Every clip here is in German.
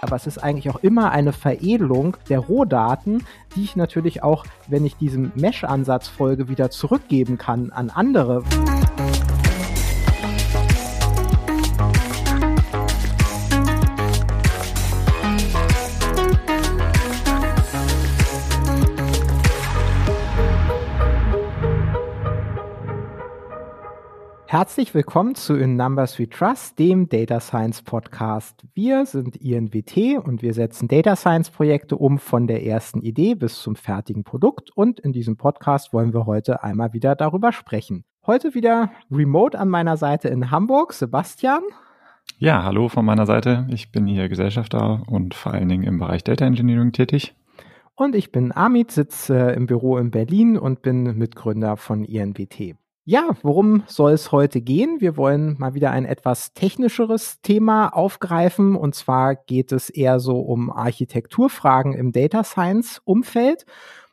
Aber es ist eigentlich auch immer eine Veredelung der Rohdaten, die ich natürlich auch, wenn ich diesem Mesh-Ansatz folge, wieder zurückgeben kann an andere. Herzlich willkommen zu In Numbers We Trust, dem Data Science Podcast. Wir sind INWT und wir setzen Data Science Projekte um von der ersten Idee bis zum fertigen Produkt. Und in diesem Podcast wollen wir heute einmal wieder darüber sprechen. Heute wieder remote an meiner Seite in Hamburg, Sebastian. Ja, hallo von meiner Seite. Ich bin hier Gesellschafter und vor allen Dingen im Bereich Data Engineering tätig. Und ich bin Amit, sitze im Büro in Berlin und bin Mitgründer von INWT. Ja, worum soll es heute gehen? Wir wollen mal wieder ein etwas technischeres Thema aufgreifen. Und zwar geht es eher so um Architekturfragen im Data Science Umfeld.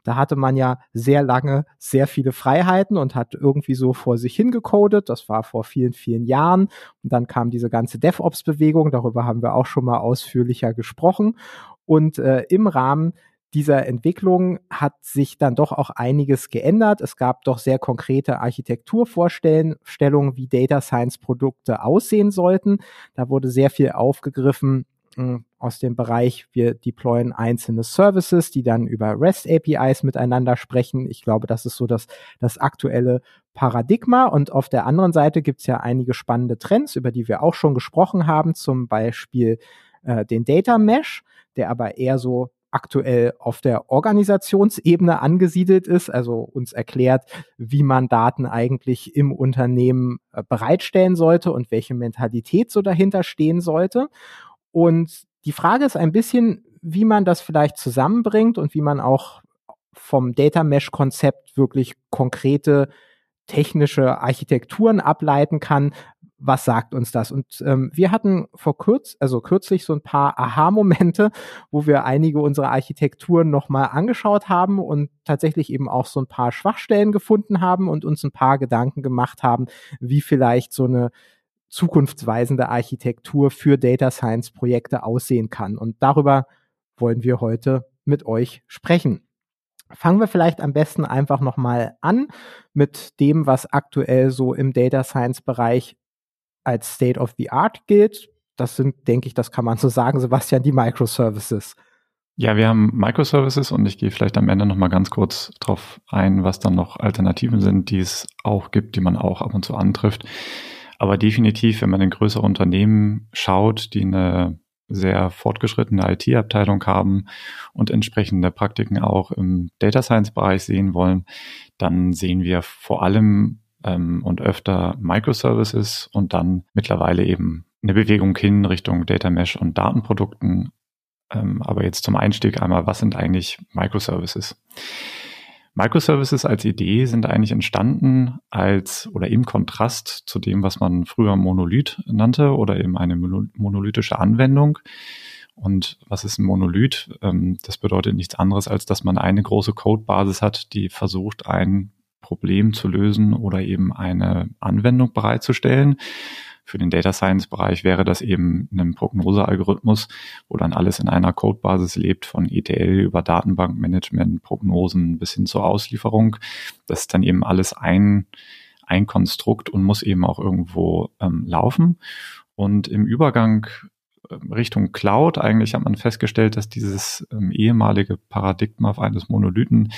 Da hatte man ja sehr lange sehr viele Freiheiten und hat irgendwie so vor sich hingecodet. Das war vor vielen, vielen Jahren. Und dann kam diese ganze DevOps-Bewegung. Darüber haben wir auch schon mal ausführlicher gesprochen. Und äh, im Rahmen dieser Entwicklung hat sich dann doch auch einiges geändert. Es gab doch sehr konkrete Architekturvorstellungen, wie Data Science Produkte aussehen sollten. Da wurde sehr viel aufgegriffen hm, aus dem Bereich, wir deployen einzelne Services, die dann über REST APIs miteinander sprechen. Ich glaube, das ist so das, das aktuelle Paradigma. Und auf der anderen Seite gibt es ja einige spannende Trends, über die wir auch schon gesprochen haben, zum Beispiel äh, den Data Mesh, der aber eher so aktuell auf der Organisationsebene angesiedelt ist, also uns erklärt, wie man Daten eigentlich im Unternehmen äh, bereitstellen sollte und welche Mentalität so dahinter stehen sollte. Und die Frage ist ein bisschen, wie man das vielleicht zusammenbringt und wie man auch vom Data Mesh Konzept wirklich konkrete technische Architekturen ableiten kann, was sagt uns das? Und ähm, wir hatten vor kurz, also kürzlich so ein paar Aha-Momente, wo wir einige unserer Architekturen nochmal angeschaut haben und tatsächlich eben auch so ein paar Schwachstellen gefunden haben und uns ein paar Gedanken gemacht haben, wie vielleicht so eine zukunftsweisende Architektur für Data Science Projekte aussehen kann. Und darüber wollen wir heute mit euch sprechen. Fangen wir vielleicht am besten einfach nochmal an mit dem, was aktuell so im Data Science Bereich als State of the Art gilt. Das sind, denke ich, das kann man so sagen, Sebastian, die Microservices. Ja, wir haben Microservices und ich gehe vielleicht am Ende noch mal ganz kurz drauf ein, was dann noch Alternativen sind, die es auch gibt, die man auch ab und zu antrifft. Aber definitiv, wenn man in größere Unternehmen schaut, die eine sehr fortgeschrittene IT-Abteilung haben und entsprechende Praktiken auch im Data Science-Bereich sehen wollen, dann sehen wir vor allem ähm, und öfter Microservices und dann mittlerweile eben eine Bewegung hin Richtung Data Mesh und Datenprodukten. Ähm, aber jetzt zum Einstieg einmal, was sind eigentlich Microservices? Microservices als Idee sind eigentlich entstanden als oder im Kontrast zu dem, was man früher Monolith nannte oder eben eine monolithische Anwendung. Und was ist ein Monolith? Ähm, das bedeutet nichts anderes, als dass man eine große Codebasis hat, die versucht, ein Problem zu lösen oder eben eine Anwendung bereitzustellen. Für den Data Science Bereich wäre das eben ein Prognosealgorithmus, wo dann alles in einer Codebasis lebt, von ETL über Datenbankmanagement, Prognosen bis hin zur Auslieferung. Das ist dann eben alles ein, ein Konstrukt und muss eben auch irgendwo ähm, laufen. Und im Übergang ähm, Richtung Cloud, eigentlich hat man festgestellt, dass dieses ähm, ehemalige Paradigma eines Monolithen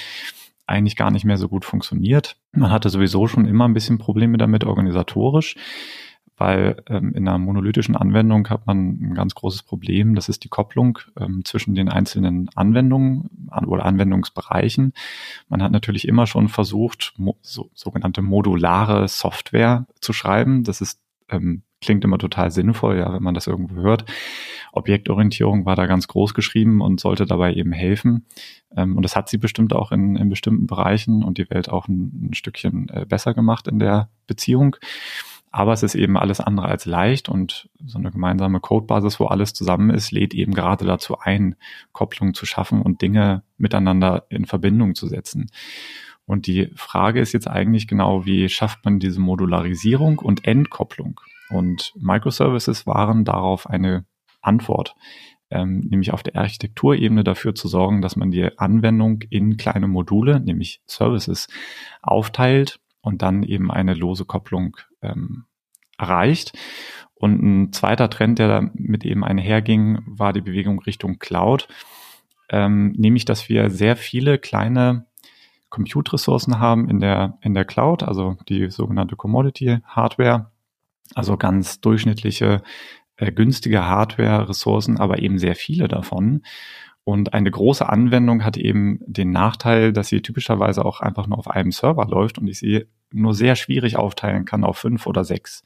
eigentlich gar nicht mehr so gut funktioniert. Man hatte sowieso schon immer ein bisschen Probleme damit organisatorisch, weil ähm, in einer monolithischen Anwendung hat man ein ganz großes Problem. Das ist die Kopplung ähm, zwischen den einzelnen Anwendungen an, oder Anwendungsbereichen. Man hat natürlich immer schon versucht, mo so, sogenannte modulare Software zu schreiben. Das ist ähm, klingt immer total sinnvoll, ja, wenn man das irgendwo hört. Objektorientierung war da ganz groß geschrieben und sollte dabei eben helfen. Ähm, und das hat sie bestimmt auch in, in bestimmten Bereichen und die Welt auch ein, ein Stückchen äh, besser gemacht in der Beziehung. Aber es ist eben alles andere als leicht und so eine gemeinsame Codebasis, wo alles zusammen ist, lädt eben gerade dazu ein, Kopplungen zu schaffen und Dinge miteinander in Verbindung zu setzen. Und die Frage ist jetzt eigentlich genau, wie schafft man diese Modularisierung und Entkopplung? Und Microservices waren darauf eine Antwort. ähm, nämlich auf der Architekturebene dafür zu sorgen, dass man die Anwendung in kleine Module, nämlich Services, aufteilt und dann eben eine lose Kopplung ähm, erreicht. Und ein zweiter Trend, der damit eben einherging, war die Bewegung Richtung Cloud, ähm, nämlich dass wir sehr viele kleine Compute-Ressourcen haben in der, in der Cloud, also die sogenannte Commodity-Hardware, also ganz durchschnittliche, äh, günstige Hardware-Ressourcen, aber eben sehr viele davon. Und eine große Anwendung hat eben den Nachteil, dass sie typischerweise auch einfach nur auf einem Server läuft und ich sie nur sehr schwierig aufteilen kann auf fünf oder sechs.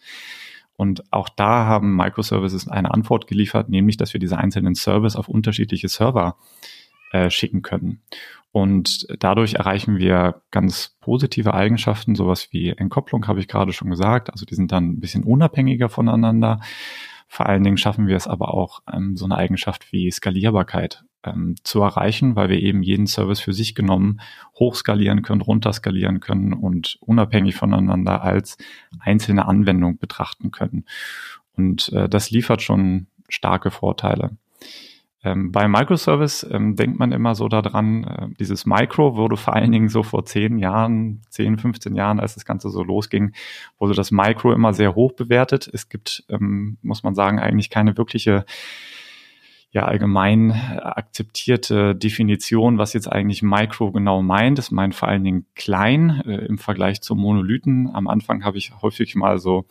Und auch da haben Microservices eine Antwort geliefert, nämlich, dass wir diese einzelnen Service auf unterschiedliche Server äh, schicken können. Und dadurch erreichen wir ganz positive Eigenschaften, sowas wie Entkopplung habe ich gerade schon gesagt. Also die sind dann ein bisschen unabhängiger voneinander. Vor allen Dingen schaffen wir es aber auch, ähm, so eine Eigenschaft wie Skalierbarkeit ähm, zu erreichen, weil wir eben jeden Service für sich genommen hochskalieren können, runterskalieren können und unabhängig voneinander als einzelne Anwendung betrachten können. Und äh, das liefert schon starke Vorteile. Ähm, bei Microservice ähm, denkt man immer so daran, äh, dieses Micro wurde vor allen Dingen so vor zehn Jahren, zehn, 15 Jahren, als das Ganze so losging, wurde das Micro immer sehr hoch bewertet. Es gibt, ähm, muss man sagen, eigentlich keine wirkliche ja allgemein akzeptierte Definition, was jetzt eigentlich Micro genau meint. Es meint vor allen Dingen klein äh, im Vergleich zum Monolithen. Am Anfang habe ich häufig mal so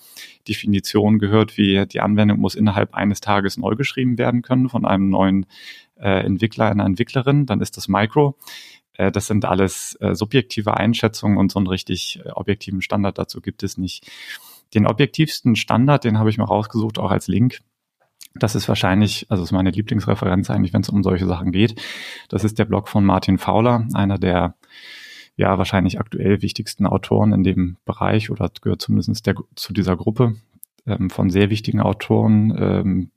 Definitionen gehört, wie die Anwendung muss innerhalb eines Tages neu geschrieben werden können von einem neuen äh, Entwickler, einer Entwicklerin. Dann ist das Micro. Äh, das sind alles äh, subjektive Einschätzungen und so einen richtig äh, objektiven Standard dazu gibt es nicht. Den objektivsten Standard, den habe ich mal rausgesucht, auch als Link das ist wahrscheinlich, also ist meine Lieblingsreferenz eigentlich, wenn es um solche Sachen geht. Das ist der Blog von Martin Fowler, einer der ja wahrscheinlich aktuell wichtigsten Autoren in dem Bereich oder gehört zumindest der, zu dieser Gruppe ähm, von sehr wichtigen Autoren ähm,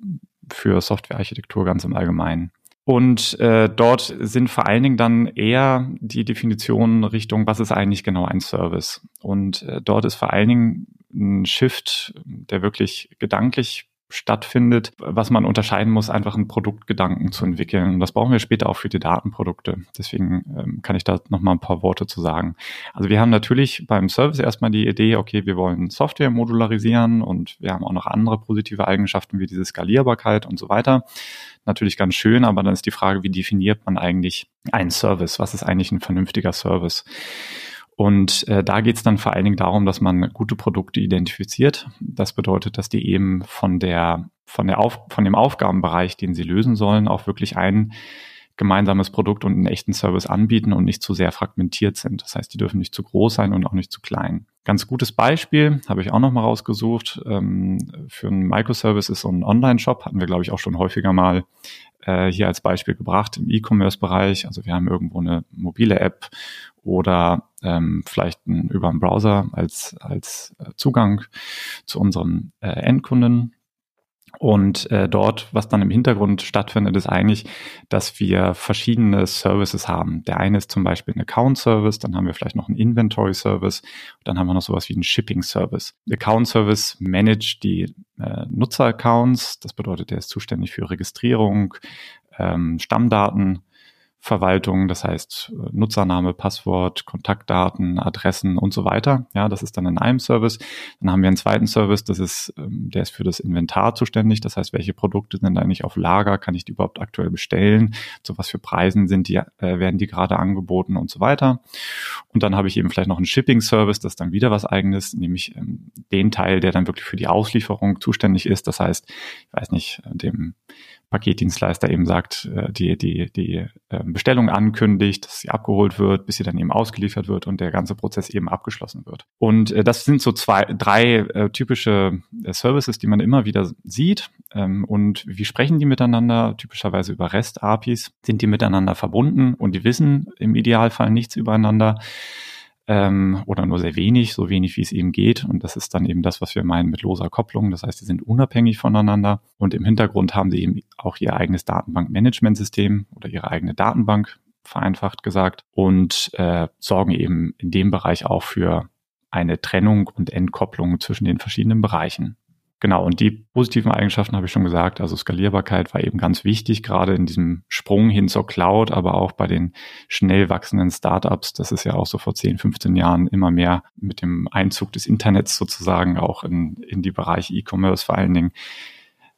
für Softwarearchitektur ganz im Allgemeinen. Und äh, dort sind vor allen Dingen dann eher die Definitionen Richtung, was ist eigentlich genau ein Service? Und äh, dort ist vor allen Dingen ein Shift, der wirklich gedanklich stattfindet, was man unterscheiden muss, einfach einen Produktgedanken zu entwickeln. Und das brauchen wir später auch für die Datenprodukte. Deswegen ähm, kann ich da noch mal ein paar Worte zu sagen. Also wir haben natürlich beim Service erstmal die Idee, okay, wir wollen Software modularisieren und wir haben auch noch andere positive Eigenschaften wie diese Skalierbarkeit und so weiter. Natürlich ganz schön, aber dann ist die Frage, wie definiert man eigentlich einen Service? Was ist eigentlich ein vernünftiger Service? Und äh, da geht es dann vor allen Dingen darum, dass man gute Produkte identifiziert. Das bedeutet, dass die eben von der von der Auf, von dem Aufgabenbereich, den sie lösen sollen, auch wirklich ein gemeinsames Produkt und einen echten Service anbieten und nicht zu sehr fragmentiert sind. Das heißt, die dürfen nicht zu groß sein und auch nicht zu klein. Ganz gutes Beispiel habe ich auch noch mal rausgesucht. Ähm, für einen Microservice ist so ein Online-Shop, hatten wir, glaube ich, auch schon häufiger mal äh, hier als Beispiel gebracht im E-Commerce-Bereich. Also wir haben irgendwo eine mobile App oder ähm, vielleicht ein, über einen Browser als, als äh, Zugang zu unserem äh, Endkunden. Und äh, dort, was dann im Hintergrund stattfindet, ist eigentlich, dass wir verschiedene Services haben. Der eine ist zum Beispiel ein Account-Service, dann haben wir vielleicht noch einen Inventory-Service, dann haben wir noch sowas wie einen Shipping-Service. Account-Service managt die äh, Nutzer-Accounts, das bedeutet, er ist zuständig für Registrierung, ähm, Stammdaten, Verwaltung, das heißt äh, Nutzername, Passwort, Kontaktdaten, Adressen und so weiter. Ja, das ist dann in einem Service. Dann haben wir einen zweiten Service, das ist, ähm, der ist für das Inventar zuständig. Das heißt, welche Produkte sind eigentlich auf Lager? Kann ich die überhaupt aktuell bestellen? Zu was für Preisen sind die, äh, werden die gerade angeboten und so weiter. Und dann habe ich eben vielleicht noch einen Shipping-Service, das ist dann wieder was eigenes, nämlich ähm, den Teil, der dann wirklich für die Auslieferung zuständig ist. Das heißt, ich weiß nicht, dem Paketdienstleister eben sagt, äh, die, die, die ähm, Bestellung ankündigt, dass sie abgeholt wird, bis sie dann eben ausgeliefert wird und der ganze Prozess eben abgeschlossen wird. Und äh, das sind so zwei, drei äh, typische Services, die man immer wieder sieht. Ähm, und wie sprechen die miteinander? Typischerweise über REST-APIs. Sind die miteinander verbunden und die wissen im Idealfall nichts übereinander? Ähm, oder nur sehr wenig, so wenig wie es eben geht. Und das ist dann eben das, was wir meinen mit loser Kopplung. Das heißt, sie sind unabhängig voneinander und im Hintergrund haben sie eben auch ihr eigenes Datenbankmanagementsystem oder ihre eigene Datenbank, vereinfacht gesagt, und äh, sorgen eben in dem Bereich auch für eine Trennung und Entkopplung zwischen den verschiedenen Bereichen. Genau, und die positiven Eigenschaften habe ich schon gesagt. Also Skalierbarkeit war eben ganz wichtig, gerade in diesem Sprung hin zur Cloud, aber auch bei den schnell wachsenden Startups. Das ist ja auch so vor 10, 15 Jahren immer mehr mit dem Einzug des Internets sozusagen auch in, in die Bereiche E-Commerce vor allen Dingen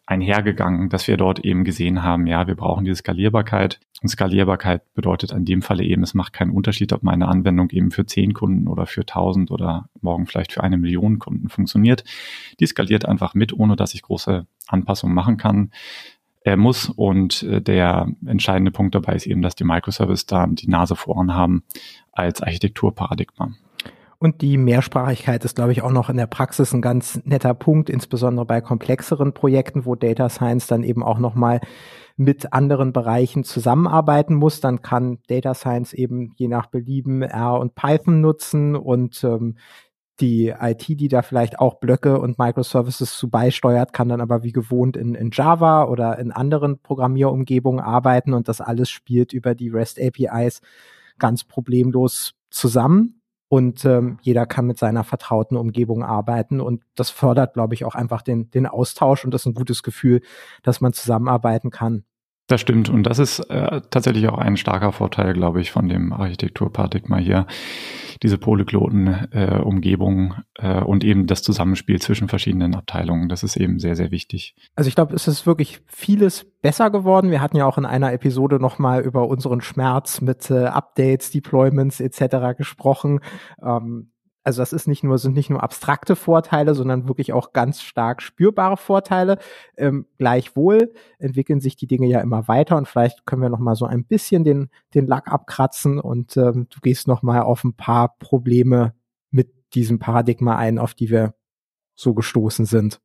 einhergegangen, dass wir dort eben gesehen haben, ja, wir brauchen diese Skalierbarkeit. Und Skalierbarkeit bedeutet in dem Falle eben, es macht keinen Unterschied, ob meine Anwendung eben für zehn Kunden oder für tausend oder morgen vielleicht für eine Million Kunden funktioniert. Die skaliert einfach mit, ohne dass ich große Anpassungen machen kann. Er muss und äh, der entscheidende Punkt dabei ist eben, dass die Microservice da die Nase vorn haben als Architekturparadigma. Und die Mehrsprachigkeit ist, glaube ich, auch noch in der Praxis ein ganz netter Punkt, insbesondere bei komplexeren Projekten, wo Data Science dann eben auch nochmal mit anderen Bereichen zusammenarbeiten muss. Dann kann Data Science eben je nach Belieben R und Python nutzen und ähm, die IT, die da vielleicht auch Blöcke und Microservices zu beisteuert, kann dann aber wie gewohnt in, in Java oder in anderen Programmierumgebungen arbeiten und das alles spielt über die REST APIs ganz problemlos zusammen und ähm, jeder kann mit seiner vertrauten Umgebung arbeiten und das fördert, glaube ich, auch einfach den, den Austausch und das ist ein gutes Gefühl, dass man zusammenarbeiten kann. Das stimmt und das ist äh, tatsächlich auch ein starker Vorteil, glaube ich, von dem Architekturparadigma hier. Diese polygloten äh, Umgebung äh, und eben das Zusammenspiel zwischen verschiedenen Abteilungen, das ist eben sehr, sehr wichtig. Also ich glaube, es ist wirklich vieles besser geworden. Wir hatten ja auch in einer Episode nochmal über unseren Schmerz mit äh, Updates, Deployments etc. gesprochen. Ähm, also das ist nicht nur, sind nicht nur abstrakte Vorteile, sondern wirklich auch ganz stark spürbare Vorteile. Ähm, gleichwohl entwickeln sich die Dinge ja immer weiter und vielleicht können wir noch mal so ein bisschen den, den Lack abkratzen und ähm, du gehst noch mal auf ein paar Probleme mit diesem Paradigma ein, auf die wir so gestoßen sind.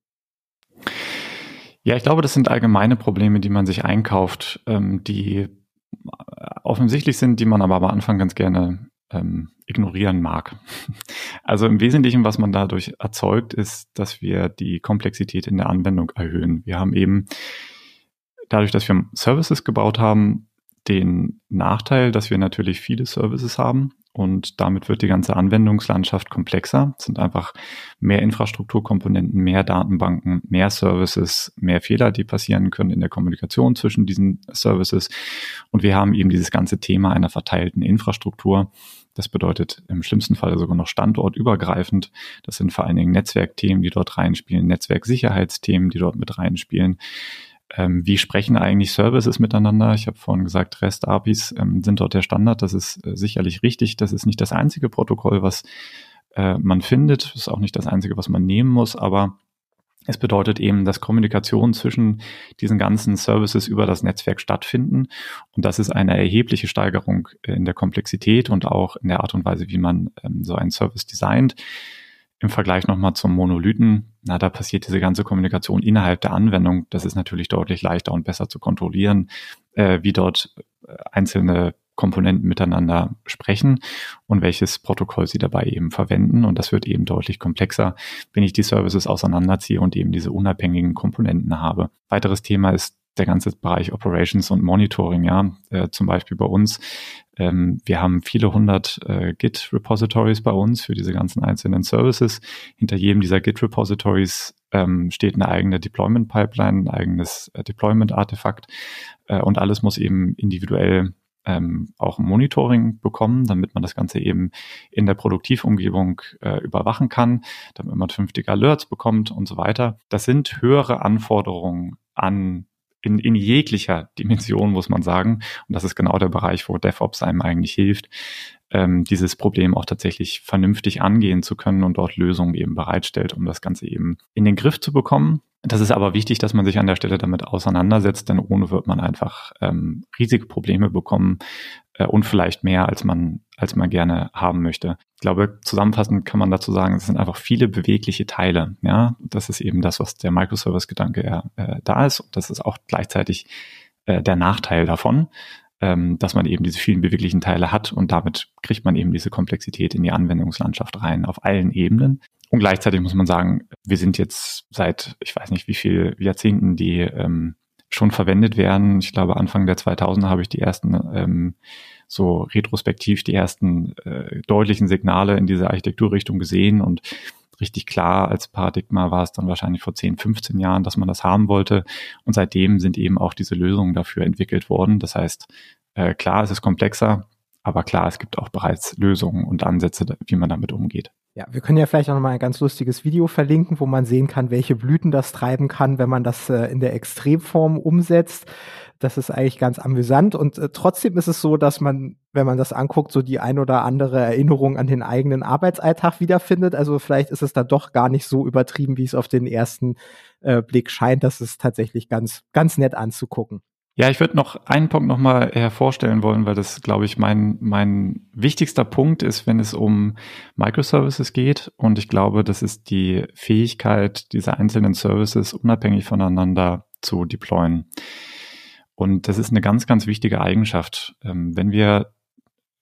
Ja, ich glaube, das sind allgemeine Probleme, die man sich einkauft, ähm, die offensichtlich sind, die man aber am Anfang ganz gerne ähm, ignorieren mag. Also im Wesentlichen, was man dadurch erzeugt, ist, dass wir die Komplexität in der Anwendung erhöhen. Wir haben eben dadurch, dass wir Services gebaut haben, den Nachteil, dass wir natürlich viele Services haben und damit wird die ganze Anwendungslandschaft komplexer. Es sind einfach mehr Infrastrukturkomponenten, mehr Datenbanken, mehr Services, mehr Fehler, die passieren können in der Kommunikation zwischen diesen Services. Und wir haben eben dieses ganze Thema einer verteilten Infrastruktur. Das bedeutet im schlimmsten Fall sogar noch standortübergreifend. Das sind vor allen Dingen Netzwerkthemen, die dort reinspielen, Netzwerksicherheitsthemen, die dort mit reinspielen. Ähm, wie sprechen eigentlich Services miteinander? Ich habe vorhin gesagt, REST-APIs ähm, sind dort der Standard. Das ist äh, sicherlich richtig. Das ist nicht das einzige Protokoll, was äh, man findet. Das ist auch nicht das einzige, was man nehmen muss. Aber es bedeutet eben, dass Kommunikation zwischen diesen ganzen Services über das Netzwerk stattfinden. Und das ist eine erhebliche Steigerung in der Komplexität und auch in der Art und Weise, wie man ähm, so einen Service designt. Im Vergleich nochmal zum Monolithen, na, da passiert diese ganze Kommunikation innerhalb der Anwendung. Das ist natürlich deutlich leichter und besser zu kontrollieren, äh, wie dort äh, einzelne Komponenten miteinander sprechen und welches Protokoll sie dabei eben verwenden. Und das wird eben deutlich komplexer, wenn ich die Services auseinanderziehe und eben diese unabhängigen Komponenten habe. Weiteres Thema ist der ganze Bereich Operations und Monitoring, ja, äh, zum Beispiel bei uns. Ähm, wir haben viele hundert äh, Git-Repositories bei uns für diese ganzen einzelnen Services. Hinter jedem dieser Git-Repositories ähm, steht eine eigene Deployment-Pipeline, ein eigenes äh, Deployment-Artefakt äh, und alles muss eben individuell ähm, auch ein Monitoring bekommen, damit man das Ganze eben in der Produktivumgebung äh, überwachen kann, damit man vernünftige Alerts bekommt und so weiter. Das sind höhere Anforderungen an in, in jeglicher Dimension, muss man sagen. Und das ist genau der Bereich, wo DevOps einem eigentlich hilft, ähm, dieses Problem auch tatsächlich vernünftig angehen zu können und dort Lösungen eben bereitstellt, um das Ganze eben in den Griff zu bekommen. Das ist aber wichtig, dass man sich an der Stelle damit auseinandersetzt, denn ohne wird man einfach ähm, riesige Probleme bekommen äh, und vielleicht mehr, als man, als man gerne haben möchte. Ich glaube, zusammenfassend kann man dazu sagen, es sind einfach viele bewegliche Teile. Ja, das ist eben das, was der Microservice-Gedanke äh, da ist. Und das ist auch gleichzeitig äh, der Nachteil davon ähm, dass man eben diese vielen beweglichen Teile hat und damit kriegt man eben diese Komplexität in die Anwendungslandschaft rein auf allen Ebenen. Und gleichzeitig muss man sagen, wir sind jetzt seit, ich weiß nicht wie viel Jahrzehnten, die ähm, schon verwendet werden. Ich glaube, Anfang der 2000er habe ich die ersten, ähm, so retrospektiv die ersten äh, deutlichen Signale in diese Architekturrichtung gesehen und richtig klar als Paradigma war es dann wahrscheinlich vor 10, 15 Jahren, dass man das haben wollte. Und seitdem sind eben auch diese Lösungen dafür entwickelt worden. Das heißt, äh, klar, es ist komplexer, aber klar, es gibt auch bereits Lösungen und Ansätze, wie man damit umgeht. Ja, wir können ja vielleicht auch noch mal ein ganz lustiges Video verlinken, wo man sehen kann, welche Blüten das treiben kann, wenn man das äh, in der Extremform umsetzt. Das ist eigentlich ganz amüsant und äh, trotzdem ist es so, dass man, wenn man das anguckt, so die ein oder andere Erinnerung an den eigenen Arbeitsalltag wiederfindet. Also vielleicht ist es da doch gar nicht so übertrieben, wie es auf den ersten äh, Blick scheint. Das ist tatsächlich ganz, ganz nett anzugucken. Ja, ich würde noch einen Punkt nochmal hervorstellen wollen, weil das, glaube ich, mein, mein wichtigster Punkt ist, wenn es um Microservices geht. Und ich glaube, das ist die Fähigkeit dieser einzelnen Services unabhängig voneinander zu deployen. Und das ist eine ganz, ganz wichtige Eigenschaft. Ähm, wenn wir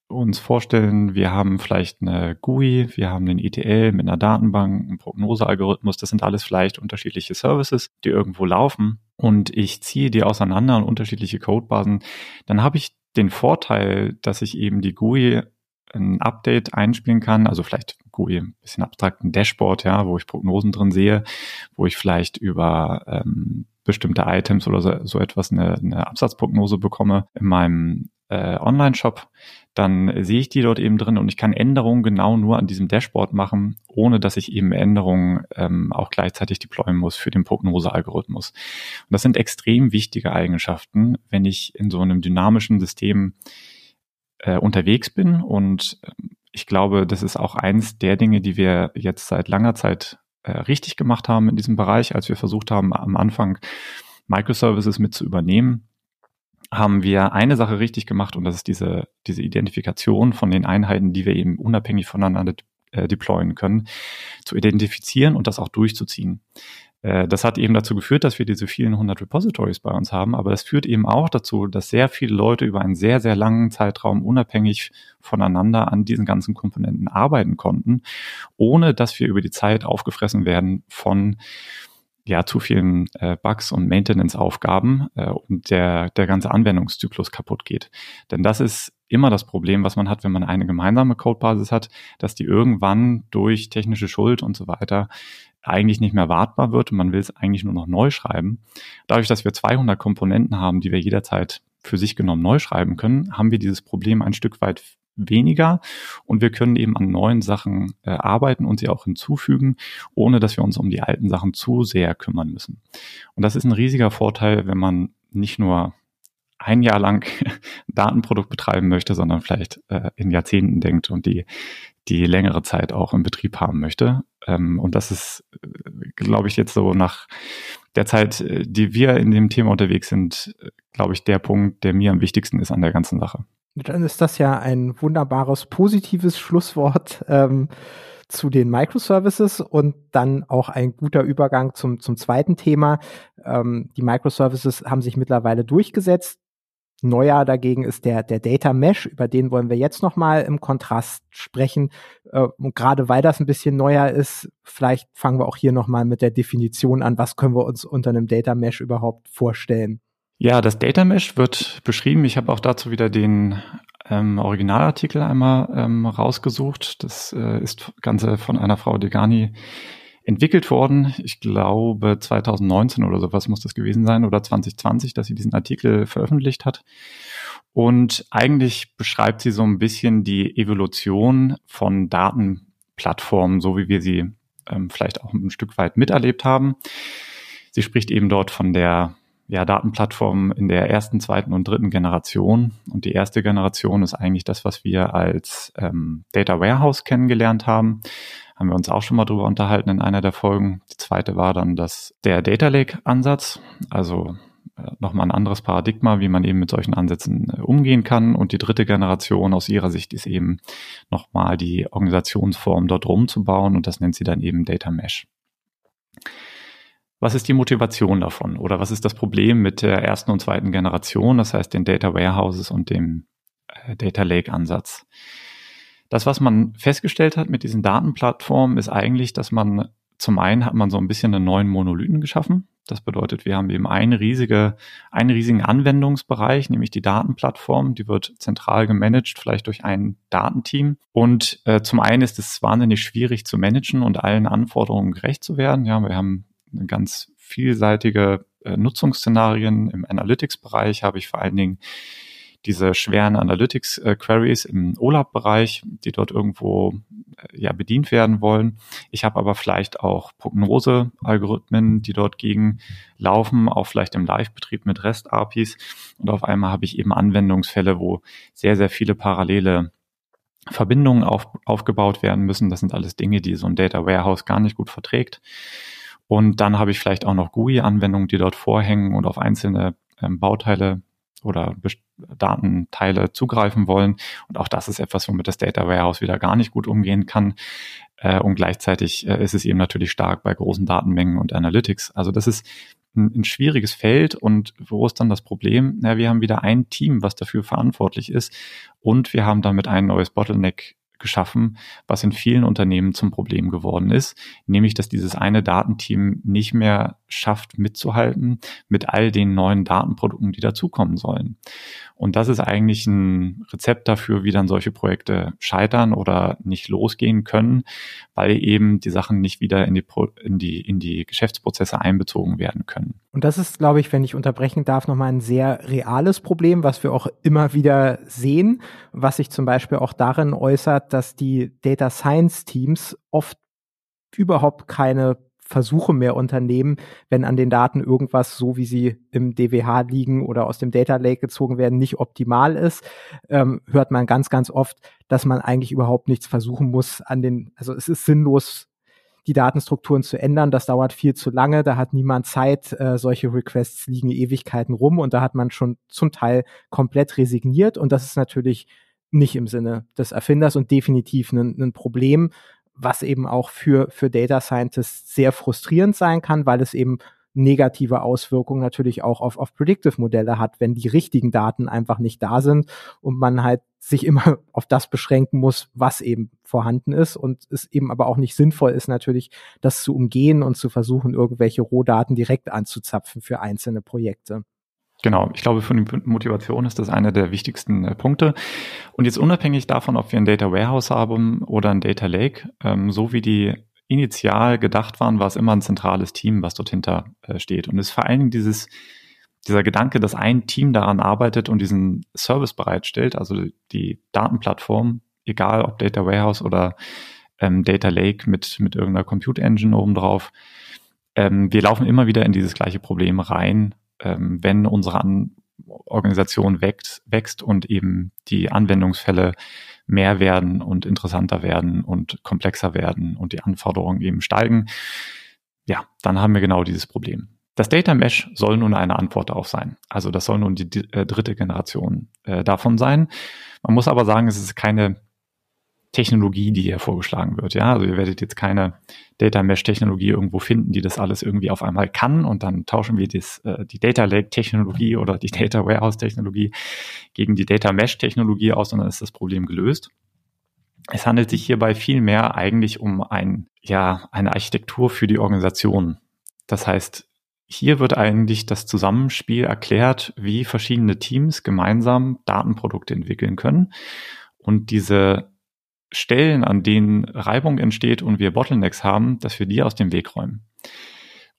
uns vorstellen, wir haben vielleicht eine GUI, wir haben den ETL mit einer Datenbank, einen Prognosealgorithmus, das sind alles vielleicht unterschiedliche Services, die irgendwo laufen und ich ziehe die auseinander in unterschiedliche Codebasen, dann habe ich den Vorteil, dass ich eben die GUI ein Update einspielen kann, also vielleicht GUI, ein bisschen abstrakten Dashboard, ja, wo ich Prognosen drin sehe, wo ich vielleicht über ähm, bestimmte Items oder so, so etwas eine, eine Absatzprognose bekomme in meinem äh, Online-Shop, dann sehe ich die dort eben drin und ich kann Änderungen genau nur an diesem Dashboard machen, ohne dass ich eben Änderungen ähm, auch gleichzeitig deployen muss für den Prognosealgorithmus. Und das sind extrem wichtige Eigenschaften, wenn ich in so einem dynamischen System äh, unterwegs bin und ähm, ich glaube, das ist auch eins der Dinge, die wir jetzt seit langer Zeit äh, richtig gemacht haben in diesem Bereich, als wir versucht haben, am Anfang Microservices mit zu übernehmen haben wir eine Sache richtig gemacht und das ist diese, diese Identifikation von den Einheiten, die wir eben unabhängig voneinander äh, deployen können, zu identifizieren und das auch durchzuziehen. Äh, das hat eben dazu geführt, dass wir diese vielen hundert Repositories bei uns haben, aber das führt eben auch dazu, dass sehr viele Leute über einen sehr, sehr langen Zeitraum unabhängig voneinander an diesen ganzen Komponenten arbeiten konnten, ohne dass wir über die Zeit aufgefressen werden von ja zu vielen äh, Bugs und Maintenance-Aufgaben äh, und der, der ganze Anwendungszyklus kaputt geht. Denn das ist immer das Problem, was man hat, wenn man eine gemeinsame Codebasis hat, dass die irgendwann durch technische Schuld und so weiter eigentlich nicht mehr wartbar wird und man will es eigentlich nur noch neu schreiben. Dadurch, dass wir 200 Komponenten haben, die wir jederzeit für sich genommen neu schreiben können, haben wir dieses Problem ein Stück weit weniger und wir können eben an neuen Sachen äh, arbeiten und sie auch hinzufügen, ohne dass wir uns um die alten Sachen zu sehr kümmern müssen. Und das ist ein riesiger Vorteil, wenn man nicht nur ein Jahr lang Datenprodukt betreiben möchte, sondern vielleicht äh, in Jahrzehnten denkt und die, die längere Zeit auch im Betrieb haben möchte. Ähm, und das ist, äh, glaube ich, jetzt so nach der Zeit, äh, die wir in dem Thema unterwegs sind, äh, glaube ich, der Punkt, der mir am wichtigsten ist an der ganzen Sache. Dann ist das ja ein wunderbares, positives Schlusswort ähm, zu den Microservices und dann auch ein guter Übergang zum, zum zweiten Thema. Ähm, die Microservices haben sich mittlerweile durchgesetzt. Neuer dagegen ist der, der Data Mesh, über den wollen wir jetzt nochmal im Kontrast sprechen. Äh, gerade weil das ein bisschen neuer ist, vielleicht fangen wir auch hier nochmal mit der Definition an. Was können wir uns unter einem Data Mesh überhaupt vorstellen? Ja, das Data Mesh wird beschrieben. Ich habe auch dazu wieder den ähm, Originalartikel einmal ähm, rausgesucht. Das äh, ist Ganze von einer Frau Degani entwickelt worden. Ich glaube 2019 oder sowas muss das gewesen sein oder 2020, dass sie diesen Artikel veröffentlicht hat. Und eigentlich beschreibt sie so ein bisschen die Evolution von Datenplattformen, so wie wir sie ähm, vielleicht auch ein Stück weit miterlebt haben. Sie spricht eben dort von der ja, Datenplattformen in der ersten, zweiten und dritten Generation. Und die erste Generation ist eigentlich das, was wir als ähm, Data Warehouse kennengelernt haben. Haben wir uns auch schon mal drüber unterhalten in einer der Folgen. Die zweite war dann das, der Data Lake Ansatz. Also äh, nochmal ein anderes Paradigma, wie man eben mit solchen Ansätzen äh, umgehen kann. Und die dritte Generation aus ihrer Sicht ist eben nochmal die Organisationsform dort rumzubauen. Und das nennt sie dann eben Data Mesh. Was ist die Motivation davon oder was ist das Problem mit der ersten und zweiten Generation, das heißt den Data Warehouses und dem äh, Data Lake Ansatz? Das, was man festgestellt hat mit diesen Datenplattformen, ist eigentlich, dass man zum einen hat man so ein bisschen einen neuen Monolithen geschaffen. Das bedeutet, wir haben eben eine riesige, einen riesigen Anwendungsbereich, nämlich die Datenplattform. Die wird zentral gemanagt, vielleicht durch ein Datenteam. Und äh, zum einen ist es wahnsinnig schwierig zu managen und allen Anforderungen gerecht zu werden. Ja, wir haben ganz vielseitige äh, Nutzungsszenarien. Im Analytics-Bereich habe ich vor allen Dingen diese schweren Analytics-Queries im OLAP-Bereich, die dort irgendwo äh, ja bedient werden wollen. Ich habe aber vielleicht auch Prognose-Algorithmen, die dort gegen laufen, auch vielleicht im Live-Betrieb mit REST-APIs. Und auf einmal habe ich eben Anwendungsfälle, wo sehr, sehr viele parallele Verbindungen auf, aufgebaut werden müssen. Das sind alles Dinge, die so ein Data Warehouse gar nicht gut verträgt. Und dann habe ich vielleicht auch noch GUI-Anwendungen, die dort vorhängen und auf einzelne ähm, Bauteile oder Datenteile zugreifen wollen. Und auch das ist etwas, womit das Data Warehouse wieder gar nicht gut umgehen kann. Äh, und gleichzeitig äh, ist es eben natürlich stark bei großen Datenmengen und Analytics. Also das ist ein, ein schwieriges Feld. Und wo ist dann das Problem? Na, wir haben wieder ein Team, was dafür verantwortlich ist. Und wir haben damit ein neues Bottleneck geschaffen, was in vielen Unternehmen zum Problem geworden ist, nämlich dass dieses eine Datenteam nicht mehr schafft, mitzuhalten mit all den neuen Datenprodukten, die dazukommen sollen. Und das ist eigentlich ein Rezept dafür, wie dann solche Projekte scheitern oder nicht losgehen können, weil eben die Sachen nicht wieder in die, in die, in die Geschäftsprozesse einbezogen werden können. Und das ist, glaube ich, wenn ich unterbrechen darf, nochmal ein sehr reales Problem, was wir auch immer wieder sehen, was sich zum Beispiel auch darin äußert, dass die Data Science Teams oft überhaupt keine Versuche mehr unternehmen, wenn an den Daten irgendwas, so wie sie im DWH liegen oder aus dem Data Lake gezogen werden, nicht optimal ist, ähm, hört man ganz, ganz oft, dass man eigentlich überhaupt nichts versuchen muss an den, also es ist sinnlos, die Datenstrukturen zu ändern. Das dauert viel zu lange. Da hat niemand Zeit. Äh, solche Requests liegen Ewigkeiten rum und da hat man schon zum Teil komplett resigniert. Und das ist natürlich nicht im Sinne des Erfinders und definitiv ein, ein Problem, was eben auch für, für Data Scientists sehr frustrierend sein kann, weil es eben negative Auswirkungen natürlich auch auf, auf Predictive-Modelle hat, wenn die richtigen Daten einfach nicht da sind und man halt sich immer auf das beschränken muss, was eben vorhanden ist und es eben aber auch nicht sinnvoll ist, natürlich das zu umgehen und zu versuchen, irgendwelche Rohdaten direkt anzuzapfen für einzelne Projekte. Genau, ich glaube, für die Motivation ist das einer der wichtigsten äh, Punkte. Und jetzt unabhängig davon, ob wir ein Data Warehouse haben oder ein Data Lake, ähm, so wie die initial gedacht waren, war es immer ein zentrales Team, was dort hinter äh, steht. Und es ist vor allen Dingen dieses, dieser Gedanke, dass ein Team daran arbeitet und diesen Service bereitstellt, also die Datenplattform, egal ob Data Warehouse oder ähm, Data Lake mit, mit irgendeiner Compute Engine obendrauf. Ähm, wir laufen immer wieder in dieses gleiche Problem rein, ähm, wenn unsere An Organisation wächst, wächst und eben die Anwendungsfälle mehr werden und interessanter werden und komplexer werden und die Anforderungen eben steigen, ja, dann haben wir genau dieses Problem. Das Data Mesh soll nun eine Antwort darauf sein. Also das soll nun die, äh, dritte Generation äh, davon sein. Man muss aber sagen, es ist keine Technologie, die hier vorgeschlagen wird. Ja, also ihr werdet jetzt keine Data Mesh Technologie irgendwo finden, die das alles irgendwie auf einmal kann und dann tauschen wir das, äh, die Data Lake Technologie oder die Data Warehouse Technologie gegen die Data Mesh Technologie aus und dann ist das Problem gelöst. Es handelt sich hierbei vielmehr eigentlich um ein, ja, eine Architektur für die Organisation. Das heißt, hier wird eigentlich das Zusammenspiel erklärt, wie verschiedene Teams gemeinsam Datenprodukte entwickeln können. Und diese Stellen, an denen Reibung entsteht und wir Bottlenecks haben, dass wir die aus dem Weg räumen.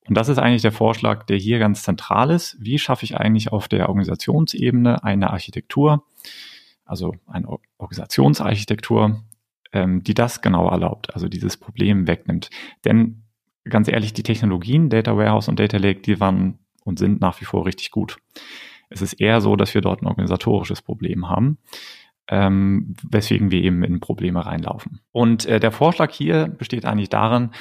Und das ist eigentlich der Vorschlag, der hier ganz zentral ist. Wie schaffe ich eigentlich auf der Organisationsebene eine Architektur, also eine Organisationsarchitektur, ähm, die das genau erlaubt, also dieses Problem wegnimmt. Denn ganz ehrlich, die Technologien, Data Warehouse und Data Lake, die waren und sind nach wie vor richtig gut. Es ist eher so, dass wir dort ein organisatorisches Problem haben ähm, weswegen wir eben in Probleme reinlaufen. Und äh, der Vorschlag hier besteht eigentlich darin,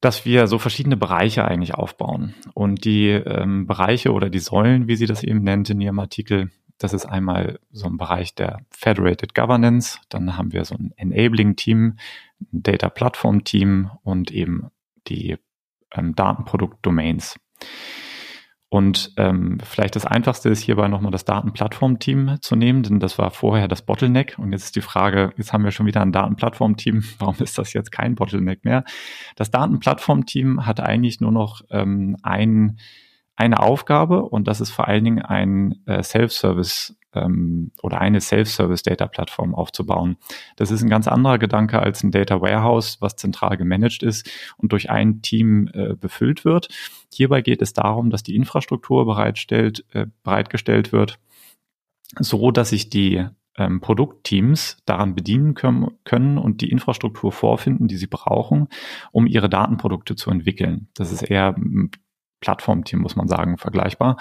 dass wir so verschiedene Bereiche eigentlich aufbauen. Und die ähm, Bereiche oder die Säulen, wie sie das eben nennt in ihrem Artikel, das ist einmal so ein Bereich der Federated Governance, dann haben wir so ein Enabling Team, ein Data Platform Team und eben die ähm, Datenprodukt Domains. Und ähm, vielleicht das Einfachste ist hierbei nochmal das Datenplattformteam zu nehmen, denn das war vorher das Bottleneck. Und jetzt ist die Frage, jetzt haben wir schon wieder ein Datenplattformteam, warum ist das jetzt kein Bottleneck mehr? Das Datenplattformteam hat eigentlich nur noch ähm, ein, eine Aufgabe und das ist vor allen Dingen ein äh, Self-Service ähm, oder eine Self-Service-Data-Plattform aufzubauen. Das ist ein ganz anderer Gedanke als ein Data Warehouse, was zentral gemanagt ist und durch ein Team äh, befüllt wird. Hierbei geht es darum, dass die Infrastruktur bereitstellt, äh, bereitgestellt wird, so dass sich die ähm, Produktteams daran bedienen können, und die Infrastruktur vorfinden, die sie brauchen, um ihre Datenprodukte zu entwickeln. Das ist eher Plattformteam, muss man sagen, vergleichbar,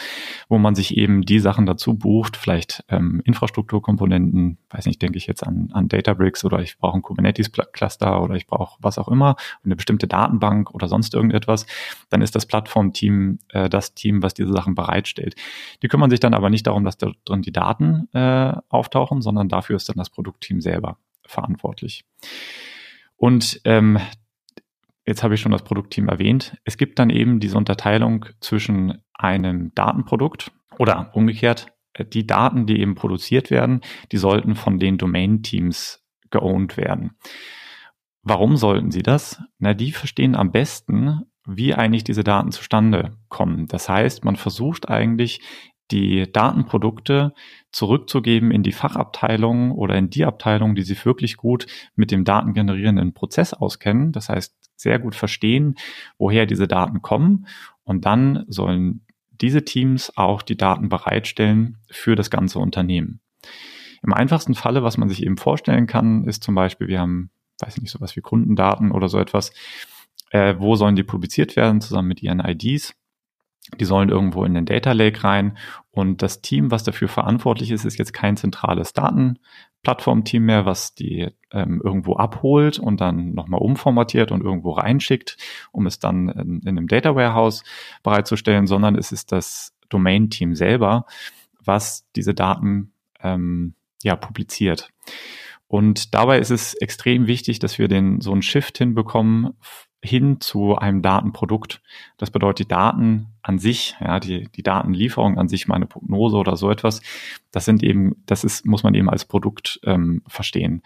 wo man sich eben die Sachen dazu bucht, vielleicht ähm, Infrastrukturkomponenten, weiß nicht, denke ich jetzt an, an Databricks oder ich brauche ein Kubernetes-Cluster oder ich brauche was auch immer, eine bestimmte Datenbank oder sonst irgendetwas, dann ist das Plattformteam äh, das Team, was diese Sachen bereitstellt. Die kümmern sich dann aber nicht darum, dass da drin die Daten äh, auftauchen, sondern dafür ist dann das Produktteam selber verantwortlich. Und ähm, jetzt habe ich schon das Produktteam erwähnt. Es gibt dann eben diese Unterteilung zwischen einem Datenprodukt oder umgekehrt, äh, die Daten, die eben produziert werden, die sollten von den Domain-Teams geowned werden. Warum sollten sie das? Na, die verstehen am besten, wie eigentlich diese Daten zustande kommen. Das heißt, man versucht eigentlich die Datenprodukte zurückzugeben in die Fachabteilung oder in die Abteilung, die sich wirklich gut mit dem datengenerierenden Prozess auskennen. Das heißt, sehr gut verstehen, woher diese Daten kommen. Und dann sollen diese Teams auch die Daten bereitstellen für das ganze Unternehmen. Im einfachsten Falle, was man sich eben vorstellen kann, ist zum Beispiel, wir haben, weiß ich nicht, sowas wie Kundendaten oder so etwas. Äh, wo sollen die publiziert werden, zusammen mit ihren IDs? Die sollen irgendwo in den Data Lake rein und das Team, was dafür verantwortlich ist, ist jetzt kein zentrales Datenplattformteam mehr, was die ähm, irgendwo abholt und dann nochmal umformatiert und irgendwo reinschickt, um es dann in, in einem Data Warehouse bereitzustellen, sondern es ist das Domain-Team selber, was diese Daten ähm, ja publiziert. Und dabei ist es extrem wichtig, dass wir den so einen Shift hinbekommen hin zu einem Datenprodukt. Das bedeutet, die Daten an sich, ja, die, die Datenlieferung an sich, meine Prognose oder so etwas, das sind eben, das ist, muss man eben als Produkt ähm, verstehen.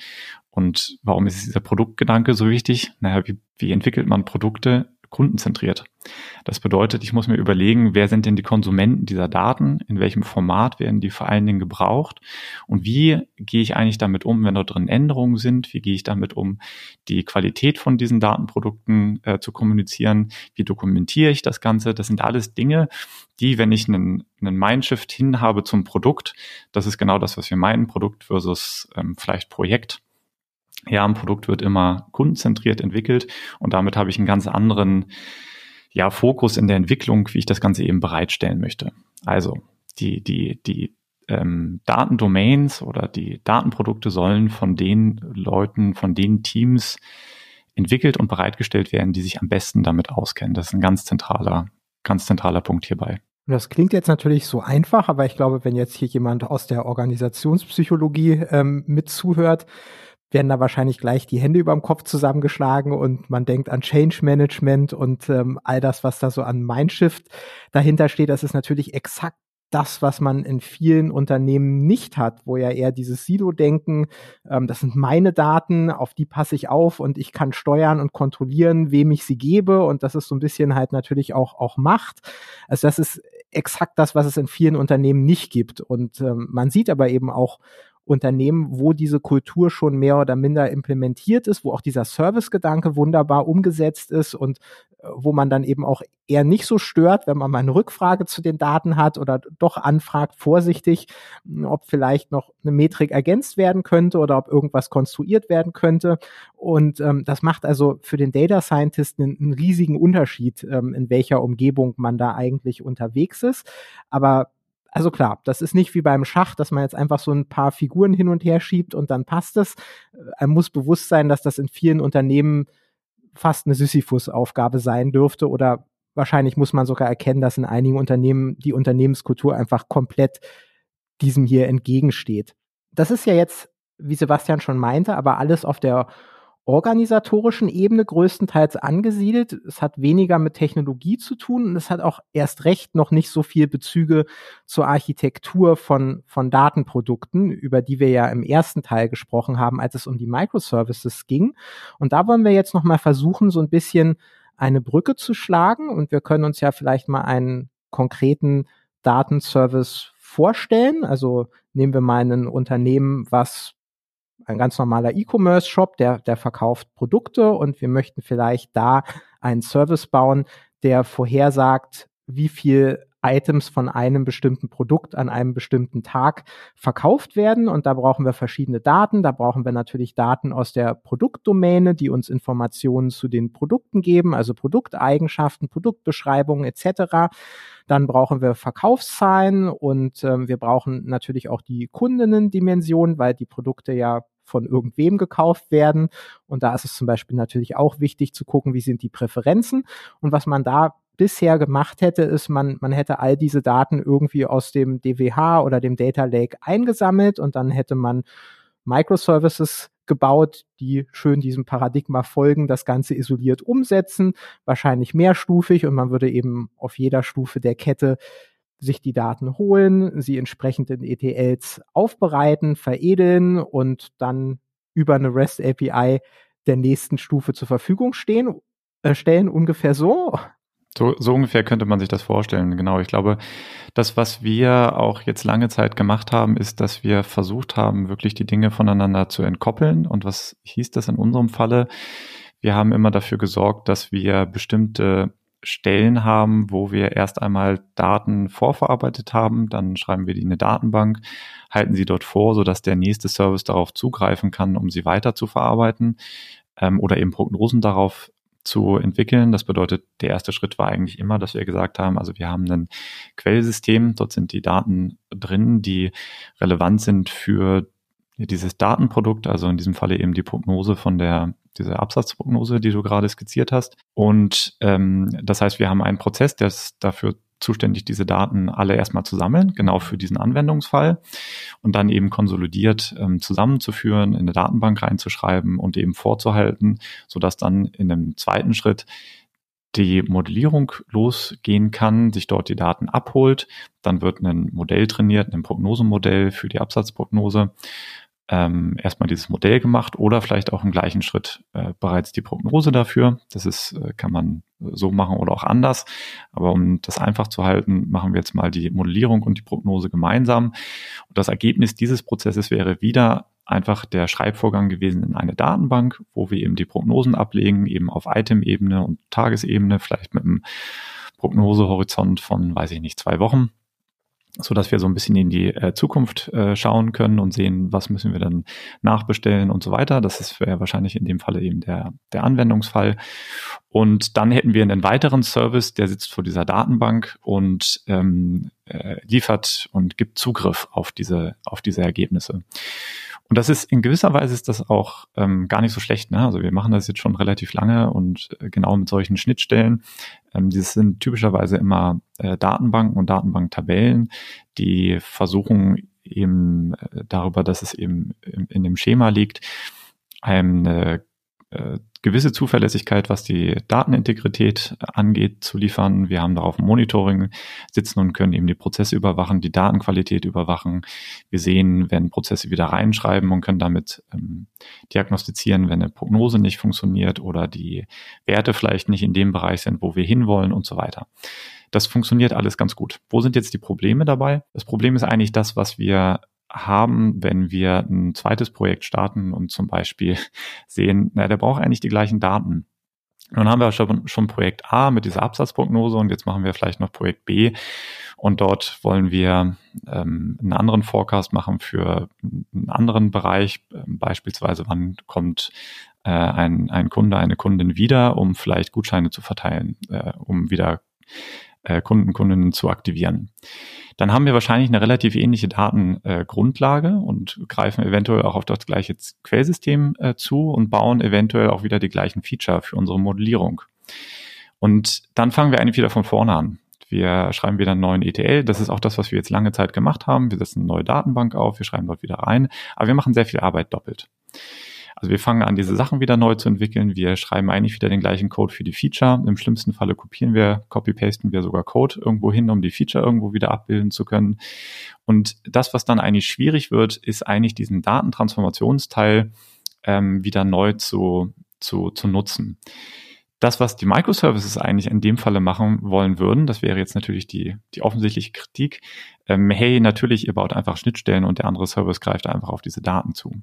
Und warum ist dieser Produktgedanke so wichtig? Naja, wie, wie entwickelt man Produkte? Kundenzentriert. Das bedeutet, ich muss mir überlegen, wer sind denn die Konsumenten dieser Daten, in welchem Format werden die vor allen Dingen gebraucht und wie gehe ich eigentlich damit um, wenn dort drin Änderungen sind, wie gehe ich damit um, die Qualität von diesen Datenprodukten äh, zu kommunizieren, wie dokumentiere ich das Ganze. Das sind alles Dinge, die, wenn ich einen, einen Mindshift hin habe zum Produkt, das ist genau das, was wir meinen, Produkt versus ähm, vielleicht Projekt, ja, ein Produkt wird immer kundenzentriert entwickelt und damit habe ich einen ganz anderen ja, Fokus in der Entwicklung, wie ich das Ganze eben bereitstellen möchte. Also die, die, die ähm, Datendomains oder die Datenprodukte sollen von den Leuten, von den Teams entwickelt und bereitgestellt werden, die sich am besten damit auskennen. Das ist ein ganz zentraler, ganz zentraler Punkt hierbei. Das klingt jetzt natürlich so einfach, aber ich glaube, wenn jetzt hier jemand aus der Organisationspsychologie ähm, mit zuhört, werden da wahrscheinlich gleich die Hände über dem Kopf zusammengeschlagen und man denkt an Change Management und ähm, all das, was da so an Mindshift dahinter steht. Das ist natürlich exakt das, was man in vielen Unternehmen nicht hat, wo ja eher dieses Silo-Denken, ähm, das sind meine Daten, auf die passe ich auf und ich kann steuern und kontrollieren, wem ich sie gebe und das ist so ein bisschen halt natürlich auch, auch Macht. Also das ist exakt das, was es in vielen Unternehmen nicht gibt und ähm, man sieht aber eben auch Unternehmen, wo diese Kultur schon mehr oder minder implementiert ist, wo auch dieser Service-Gedanke wunderbar umgesetzt ist und äh, wo man dann eben auch eher nicht so stört, wenn man mal eine Rückfrage zu den Daten hat oder doch anfragt, vorsichtig, hm, ob vielleicht noch eine Metrik ergänzt werden könnte oder ob irgendwas konstruiert werden könnte. Und ähm, das macht also für den Data Scientist einen, einen riesigen Unterschied, ähm, in welcher Umgebung man da eigentlich unterwegs ist. Aber also klar, das ist nicht wie beim Schach, dass man jetzt einfach so ein paar Figuren hin und her schiebt und dann passt es. Einem muss bewusst sein, dass das in vielen Unternehmen fast eine Sisyphus-Aufgabe sein dürfte oder wahrscheinlich muss man sogar erkennen, dass in einigen Unternehmen die Unternehmenskultur einfach komplett diesem hier entgegensteht. Das ist ja jetzt, wie Sebastian schon meinte, aber alles auf der organisatorischen Ebene größtenteils angesiedelt. Es hat weniger mit Technologie zu tun und es hat auch erst recht noch nicht so viel Bezüge zur Architektur von, von Datenprodukten, über die wir ja im ersten Teil gesprochen haben, als es um die Microservices ging. Und da wollen wir jetzt nochmal versuchen, so ein bisschen eine Brücke zu schlagen und wir können uns ja vielleicht mal einen konkreten Datenservice vorstellen. Also nehmen wir mal ein Unternehmen, was ein ganz normaler E-Commerce-Shop, der, der verkauft Produkte und wir möchten vielleicht da einen Service bauen, der vorhersagt, wie viel Items von einem bestimmten Produkt an einem bestimmten Tag verkauft werden. Und da brauchen wir verschiedene Daten. Da brauchen wir natürlich Daten aus der Produktdomäne, die uns Informationen zu den Produkten geben, also Produkteigenschaften, Produktbeschreibungen etc. Dann brauchen wir Verkaufszahlen und ähm, wir brauchen natürlich auch die Kundinnendimension, weil die Produkte ja von irgendwem gekauft werden. Und da ist es zum Beispiel natürlich auch wichtig zu gucken, wie sind die Präferenzen. Und was man da bisher gemacht hätte, ist, man, man hätte all diese Daten irgendwie aus dem DWH oder dem Data Lake eingesammelt und dann hätte man Microservices gebaut, die schön diesem Paradigma folgen, das Ganze isoliert umsetzen, wahrscheinlich mehrstufig und man würde eben auf jeder Stufe der Kette sich die Daten holen, sie entsprechend in ETLs aufbereiten, veredeln und dann über eine REST API der nächsten Stufe zur Verfügung stehen, äh, stellen, ungefähr so. So, so ungefähr könnte man sich das vorstellen, genau. Ich glaube, das, was wir auch jetzt lange Zeit gemacht haben, ist, dass wir versucht haben, wirklich die Dinge voneinander zu entkoppeln. Und was hieß das in unserem Falle? Wir haben immer dafür gesorgt, dass wir bestimmte Stellen haben, wo wir erst einmal Daten vorverarbeitet haben, dann schreiben wir die in eine Datenbank, halten sie dort vor, sodass der nächste Service darauf zugreifen kann, um sie weiter zu verarbeiten ähm, oder eben Prognosen darauf zu entwickeln. Das bedeutet, der erste Schritt war eigentlich immer, dass wir gesagt haben, also wir haben ein Quellsystem, dort sind die Daten drin, die relevant sind für dieses Datenprodukt, also in diesem Falle eben die Prognose von der, diese Absatzprognose, die du gerade skizziert hast. Und ähm, das heißt, wir haben einen Prozess, der ist dafür zuständig, diese Daten alle erstmal zu sammeln, genau für diesen Anwendungsfall und dann eben konsolidiert ähm, zusammenzuführen, in eine Datenbank reinzuschreiben und eben vorzuhalten, sodass dann in einem zweiten Schritt die Modellierung losgehen kann, sich dort die Daten abholt, dann wird ein Modell trainiert, ein Prognosemodell für die Absatzprognose ähm, erstmal dieses Modell gemacht oder vielleicht auch im gleichen Schritt äh, bereits die Prognose dafür. Das ist, äh, kann man so machen oder auch anders. Aber um das einfach zu halten, machen wir jetzt mal die Modellierung und die Prognose gemeinsam. Und das Ergebnis dieses Prozesses wäre wieder einfach der Schreibvorgang gewesen in eine Datenbank, wo wir eben die Prognosen ablegen, eben auf Item-Ebene und Tagesebene, vielleicht mit einem Prognosehorizont von, weiß ich nicht, zwei Wochen so dass wir so ein bisschen in die äh, Zukunft äh, schauen können und sehen, was müssen wir dann nachbestellen und so weiter. Das ist wäre wahrscheinlich in dem Falle eben der, der Anwendungsfall. Und dann hätten wir einen weiteren Service, der sitzt vor dieser Datenbank und ähm, äh, liefert und gibt Zugriff auf diese, auf diese Ergebnisse. Und das ist in gewisser Weise ist das auch ähm, gar nicht so schlecht. Ne? Also wir machen das jetzt schon relativ lange und äh, genau mit solchen Schnittstellen. Ähm, das sind typischerweise immer äh, Datenbanken und Datenbanktabellen, die versuchen eben äh, darüber, dass es eben in, in dem Schema liegt, eine äh, gewisse Zuverlässigkeit, was die Datenintegrität angeht, zu liefern. Wir haben darauf Monitoring sitzen und können eben die Prozesse überwachen, die Datenqualität überwachen. Wir sehen, wenn Prozesse wieder reinschreiben und können damit ähm, diagnostizieren, wenn eine Prognose nicht funktioniert oder die Werte vielleicht nicht in dem Bereich sind, wo wir hinwollen und so weiter. Das funktioniert alles ganz gut. Wo sind jetzt die Probleme dabei? Das Problem ist eigentlich das, was wir haben, wenn wir ein zweites Projekt starten und zum Beispiel sehen, na, der braucht eigentlich die gleichen Daten. Nun haben wir schon, schon Projekt A mit dieser Absatzprognose und jetzt machen wir vielleicht noch Projekt B und dort wollen wir ähm, einen anderen Forecast machen für einen anderen Bereich, beispielsweise wann kommt äh, ein, ein Kunde, eine Kundin wieder, um vielleicht Gutscheine zu verteilen, äh, um wieder äh, Kunden, Kundinnen zu aktivieren. Dann haben wir wahrscheinlich eine relativ ähnliche Datengrundlage äh, und greifen eventuell auch auf das gleiche Quellsystem äh, zu und bauen eventuell auch wieder die gleichen Feature für unsere Modellierung. Und dann fangen wir eigentlich wieder von vorne an. Wir schreiben wieder einen neuen ETL. Das ist auch das, was wir jetzt lange Zeit gemacht haben. Wir setzen eine neue Datenbank auf, wir schreiben dort wieder rein, aber wir machen sehr viel Arbeit doppelt. Also wir fangen an, diese Sachen wieder neu zu entwickeln. Wir schreiben eigentlich wieder den gleichen Code für die Feature. Im schlimmsten Falle kopieren wir, copy-pasten wir sogar Code irgendwo hin, um die Feature irgendwo wieder abbilden zu können. Und das, was dann eigentlich schwierig wird, ist eigentlich diesen Datentransformationsteil ähm, wieder neu zu, zu, zu nutzen. Das, was die Microservices eigentlich in dem Falle machen wollen würden, das wäre jetzt natürlich die, die offensichtliche Kritik. Ähm, hey, natürlich, ihr baut einfach Schnittstellen und der andere Service greift einfach auf diese Daten zu.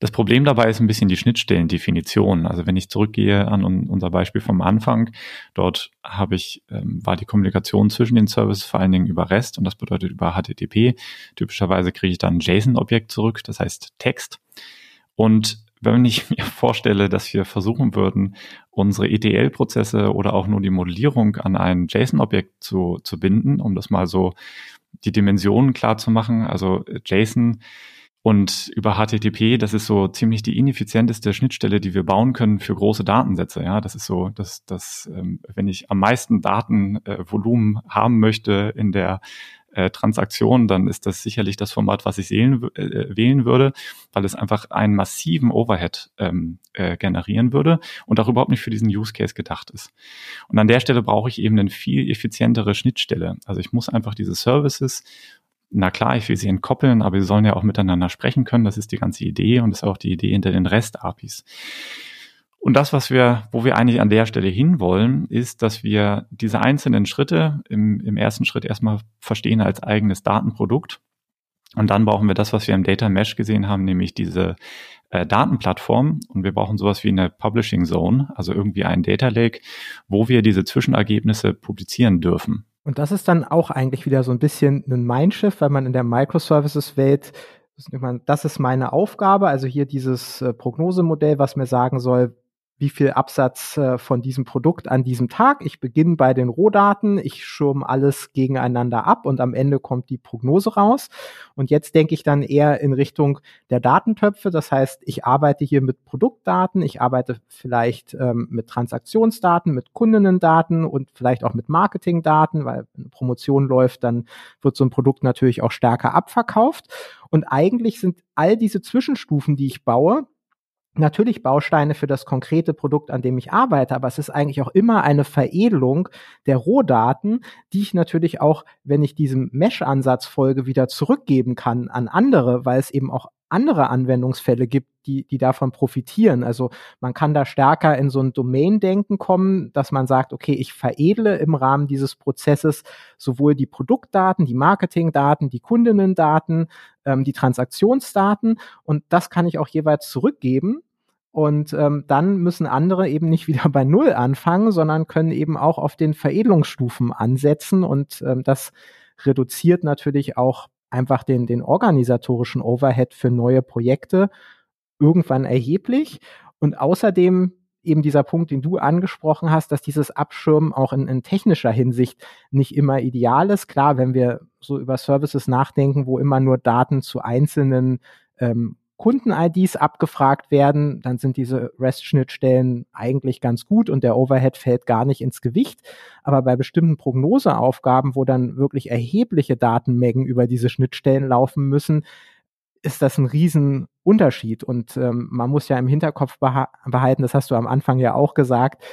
Das Problem dabei ist ein bisschen die Schnittstellendefinition. Also wenn ich zurückgehe an unser Beispiel vom Anfang, dort habe ich, ähm, war die Kommunikation zwischen den Services vor allen Dingen über REST und das bedeutet über HTTP. Typischerweise kriege ich dann ein JSON-Objekt zurück, das heißt Text. Und wenn ich mir vorstelle, dass wir versuchen würden, unsere ETL-Prozesse oder auch nur die Modellierung an ein JSON-Objekt zu, zu binden, um das mal so die Dimensionen klar zu machen. Also JSON und über HTTP, das ist so ziemlich die ineffizienteste Schnittstelle, die wir bauen können für große Datensätze. Ja, das ist so, dass, dass ähm, wenn ich am meisten Datenvolumen äh, haben möchte in der äh, Transaktion, dann ist das sicherlich das Format, was ich sehen, äh, wählen würde, weil es einfach einen massiven Overhead ähm, äh, generieren würde und auch überhaupt nicht für diesen Use Case gedacht ist. Und an der Stelle brauche ich eben eine viel effizientere Schnittstelle. Also ich muss einfach diese Services na klar, ich will sie entkoppeln, aber sie sollen ja auch miteinander sprechen können. Das ist die ganze Idee und ist auch die Idee hinter den REST-APIs. Und das, was wir, wo wir eigentlich an der Stelle hinwollen, ist, dass wir diese einzelnen Schritte im, im ersten Schritt erstmal verstehen als eigenes Datenprodukt. Und dann brauchen wir das, was wir im Data Mesh gesehen haben, nämlich diese äh, Datenplattform. Und wir brauchen sowas wie eine Publishing Zone, also irgendwie einen Data Lake, wo wir diese Zwischenergebnisse publizieren dürfen. Und das ist dann auch eigentlich wieder so ein bisschen ein Mindshift, weil man in der Microservices-Welt das ist meine Aufgabe, also hier dieses äh, Prognosemodell, was mir sagen soll, wie viel Absatz äh, von diesem Produkt an diesem Tag. Ich beginne bei den Rohdaten, ich schirm alles gegeneinander ab und am Ende kommt die Prognose raus. Und jetzt denke ich dann eher in Richtung der Datentöpfe. Das heißt, ich arbeite hier mit Produktdaten, ich arbeite vielleicht ähm, mit Transaktionsdaten, mit Kundinnendaten und vielleicht auch mit Marketingdaten, weil eine Promotion läuft, dann wird so ein Produkt natürlich auch stärker abverkauft. Und eigentlich sind all diese Zwischenstufen, die ich baue, natürlich Bausteine für das konkrete Produkt, an dem ich arbeite, aber es ist eigentlich auch immer eine Veredelung der Rohdaten, die ich natürlich auch, wenn ich diesem Mesh-Ansatz folge, wieder zurückgeben kann an andere, weil es eben auch andere Anwendungsfälle gibt, die, die davon profitieren. Also man kann da stärker in so ein Domain-Denken kommen, dass man sagt, okay, ich veredle im Rahmen dieses Prozesses sowohl die Produktdaten, die Marketingdaten, die Kundinnendaten, ähm, die Transaktionsdaten und das kann ich auch jeweils zurückgeben. Und ähm, dann müssen andere eben nicht wieder bei Null anfangen, sondern können eben auch auf den Veredelungsstufen ansetzen. Und ähm, das reduziert natürlich auch einfach den, den organisatorischen Overhead für neue Projekte irgendwann erheblich. Und außerdem eben dieser Punkt, den du angesprochen hast, dass dieses Abschirmen auch in, in technischer Hinsicht nicht immer ideal ist. Klar, wenn wir so über Services nachdenken, wo immer nur Daten zu einzelnen ähm, Kunden-IDs abgefragt werden, dann sind diese REST-Schnittstellen eigentlich ganz gut und der Overhead fällt gar nicht ins Gewicht. Aber bei bestimmten Prognoseaufgaben, wo dann wirklich erhebliche Datenmengen über diese Schnittstellen laufen müssen, ist das ein Riesenunterschied. Und ähm, man muss ja im Hinterkopf beha behalten, das hast du am Anfang ja auch gesagt,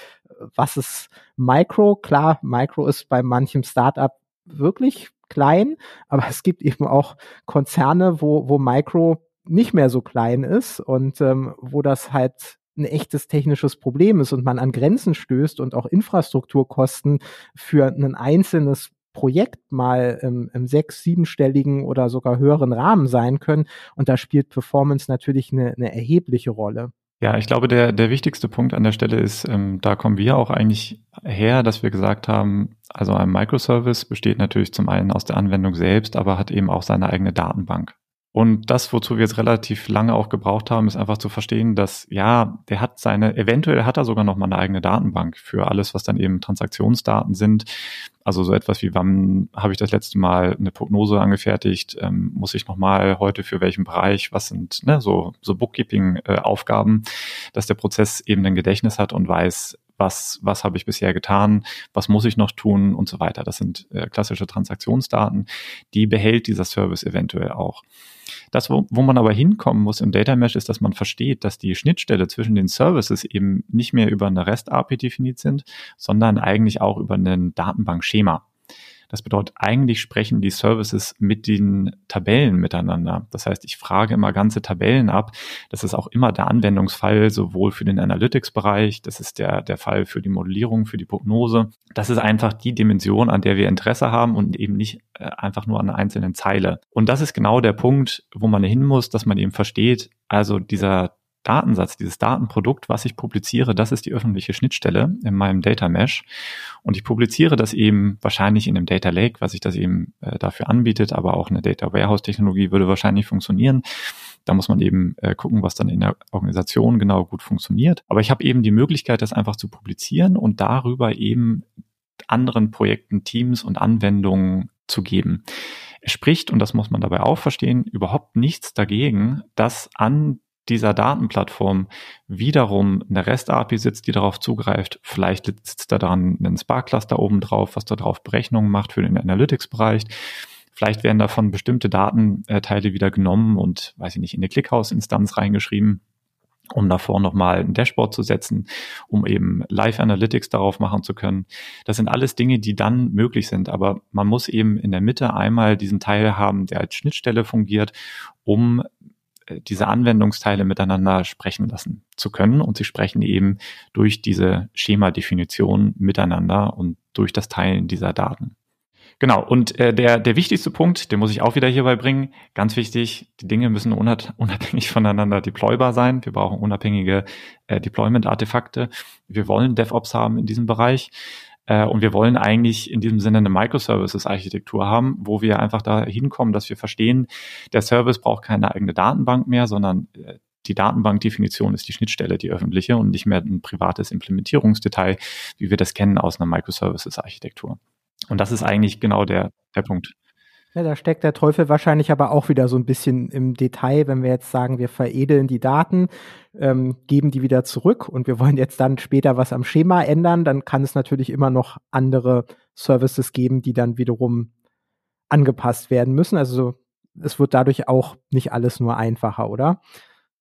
was ist Micro? Klar, Micro ist bei manchem Startup wirklich klein, aber es gibt eben auch Konzerne, wo, wo Micro nicht mehr so klein ist und ähm, wo das halt ein echtes technisches Problem ist und man an Grenzen stößt und auch Infrastrukturkosten für ein einzelnes Projekt mal im, im sechs-, siebenstelligen oder sogar höheren Rahmen sein können. Und da spielt Performance natürlich eine, eine erhebliche Rolle. Ja, ich glaube, der, der wichtigste Punkt an der Stelle ist, ähm, da kommen wir auch eigentlich her, dass wir gesagt haben, also ein Microservice besteht natürlich zum einen aus der Anwendung selbst, aber hat eben auch seine eigene Datenbank. Und das, wozu wir jetzt relativ lange auch gebraucht haben, ist einfach zu verstehen, dass ja, der hat seine, eventuell hat er sogar noch mal eine eigene Datenbank für alles, was dann eben Transaktionsdaten sind. Also so etwas wie, wann habe ich das letzte Mal eine Prognose angefertigt? Ähm, muss ich noch mal heute für welchen Bereich? Was sind ne, so so Bookkeeping-Aufgaben, dass der Prozess eben ein Gedächtnis hat und weiß, was, was habe ich bisher getan, was muss ich noch tun und so weiter. Das sind äh, klassische Transaktionsdaten, die behält dieser Service eventuell auch. Das, wo, wo man aber hinkommen muss im Data Mesh, ist, dass man versteht, dass die Schnittstelle zwischen den Services eben nicht mehr über eine REST-API definiert sind, sondern eigentlich auch über ein Datenbankschema. Das bedeutet, eigentlich sprechen die Services mit den Tabellen miteinander. Das heißt, ich frage immer ganze Tabellen ab. Das ist auch immer der Anwendungsfall, sowohl für den Analytics-Bereich, das ist der, der Fall für die Modellierung, für die Prognose. Das ist einfach die Dimension, an der wir Interesse haben und eben nicht äh, einfach nur an einer einzelnen Zeile. Und das ist genau der Punkt, wo man hin muss, dass man eben versteht, also dieser Datensatz, dieses Datenprodukt, was ich publiziere, das ist die öffentliche Schnittstelle in meinem Data Mesh. Und ich publiziere das eben wahrscheinlich in einem Data Lake, was sich das eben äh, dafür anbietet, aber auch eine Data Warehouse Technologie würde wahrscheinlich funktionieren. Da muss man eben äh, gucken, was dann in der Organisation genau gut funktioniert. Aber ich habe eben die Möglichkeit, das einfach zu publizieren und darüber eben anderen Projekten, Teams und Anwendungen zu geben. Es spricht, und das muss man dabei auch verstehen, überhaupt nichts dagegen, dass an dieser Datenplattform wiederum eine REST-API sitzt, die darauf zugreift. Vielleicht sitzt da dran ein Spark-Cluster oben drauf, was da drauf Berechnungen macht für den Analytics-Bereich. Vielleicht werden davon bestimmte Datenteile wieder genommen und, weiß ich nicht, in eine ClickHouse-Instanz reingeschrieben, um davor nochmal ein Dashboard zu setzen, um eben Live Analytics darauf machen zu können. Das sind alles Dinge, die dann möglich sind, aber man muss eben in der Mitte einmal diesen Teil haben, der als Schnittstelle fungiert, um diese Anwendungsteile miteinander sprechen lassen zu können. Und sie sprechen eben durch diese Schema-Definition miteinander und durch das Teilen dieser Daten. Genau, und äh, der, der wichtigste Punkt, den muss ich auch wieder hierbei bringen, ganz wichtig, die Dinge müssen unabhängig voneinander deploybar sein. Wir brauchen unabhängige äh, Deployment-Artefakte. Wir wollen DevOps haben in diesem Bereich. Äh, und wir wollen eigentlich in diesem Sinne eine Microservices-Architektur haben, wo wir einfach da hinkommen, dass wir verstehen, der Service braucht keine eigene Datenbank mehr, sondern äh, die Datenbankdefinition ist die Schnittstelle, die öffentliche und nicht mehr ein privates Implementierungsdetail, wie wir das kennen aus einer Microservices-Architektur. Und das ist eigentlich genau der, der Punkt. Ja, da steckt der Teufel wahrscheinlich aber auch wieder so ein bisschen im Detail, wenn wir jetzt sagen, wir veredeln die Daten, ähm, geben die wieder zurück und wir wollen jetzt dann später was am Schema ändern, dann kann es natürlich immer noch andere Services geben, die dann wiederum angepasst werden müssen. Also es wird dadurch auch nicht alles nur einfacher, oder?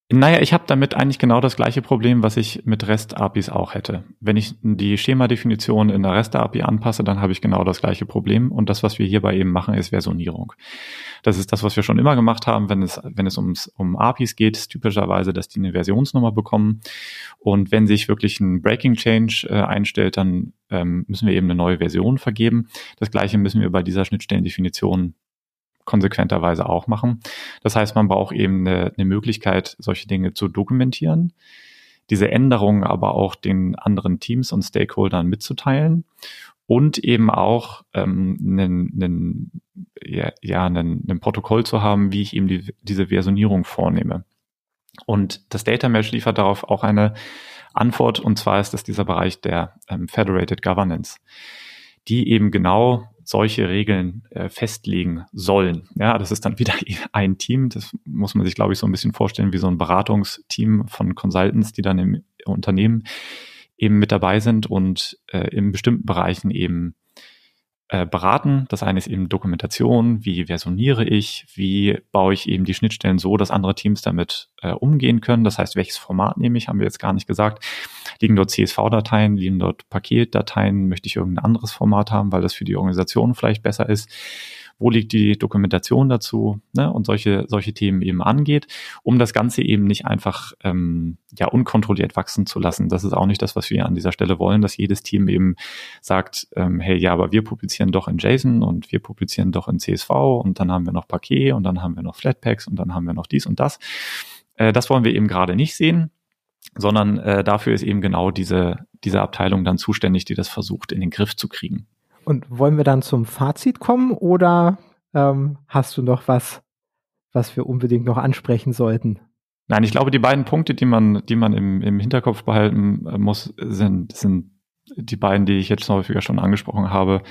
Naja, ich habe damit eigentlich genau das gleiche Problem, was ich mit REST-APIs auch hätte. Wenn ich die Schema-Definition in der REST-API anpasse, dann habe ich genau das gleiche Problem. Und das, was wir hierbei eben machen, ist Versionierung. Das ist das, was wir schon immer gemacht haben, wenn es, wenn es ums, um APIs geht, ist typischerweise, dass die eine Versionsnummer bekommen. Und wenn sich wirklich ein Breaking Change äh, einstellt, dann ähm, müssen wir eben eine neue Version vergeben. Das gleiche müssen wir bei dieser Schnittstellendefinition konsequenterweise auch machen. Das heißt, man braucht eben eine, eine Möglichkeit, solche Dinge zu dokumentieren, diese Änderungen aber auch den anderen Teams und Stakeholdern mitzuteilen und eben auch ähm, einen, einen, ja, ja, einen, einen Protokoll zu haben, wie ich eben die, diese Versionierung vornehme. Und das Data Mesh liefert darauf auch eine Antwort, und zwar ist das dieser Bereich der ähm, Federated Governance, die eben genau solche Regeln äh, festlegen sollen. Ja, das ist dann wieder ein Team. Das muss man sich, glaube ich, so ein bisschen vorstellen wie so ein Beratungsteam von Consultants, die dann im Unternehmen eben mit dabei sind und äh, in bestimmten Bereichen eben äh, beraten. Das eine ist eben Dokumentation, wie versioniere ich, wie baue ich eben die Schnittstellen so, dass andere Teams damit äh, umgehen können. Das heißt, welches Format nehme ich, haben wir jetzt gar nicht gesagt. Liegen dort CSV-Dateien, liegen dort Paketdateien, möchte ich irgendein anderes Format haben, weil das für die Organisation vielleicht besser ist wo liegt die Dokumentation dazu ne, und solche, solche Themen eben angeht, um das Ganze eben nicht einfach ähm, ja unkontrolliert wachsen zu lassen. Das ist auch nicht das, was wir an dieser Stelle wollen, dass jedes Team eben sagt, ähm, hey, ja, aber wir publizieren doch in JSON und wir publizieren doch in CSV und dann haben wir noch Paket und dann haben wir noch Flatpaks und dann haben wir noch dies und das. Äh, das wollen wir eben gerade nicht sehen sondern äh, dafür ist eben genau diese, diese Abteilung dann zuständig, die das versucht in den Griff zu kriegen. Und wollen wir dann zum Fazit kommen oder ähm, hast du noch was, was wir unbedingt noch ansprechen sollten? Nein, ich glaube, die beiden Punkte, die man, die man im, im Hinterkopf behalten äh, muss, sind, sind die beiden, die ich jetzt häufiger schon angesprochen habe.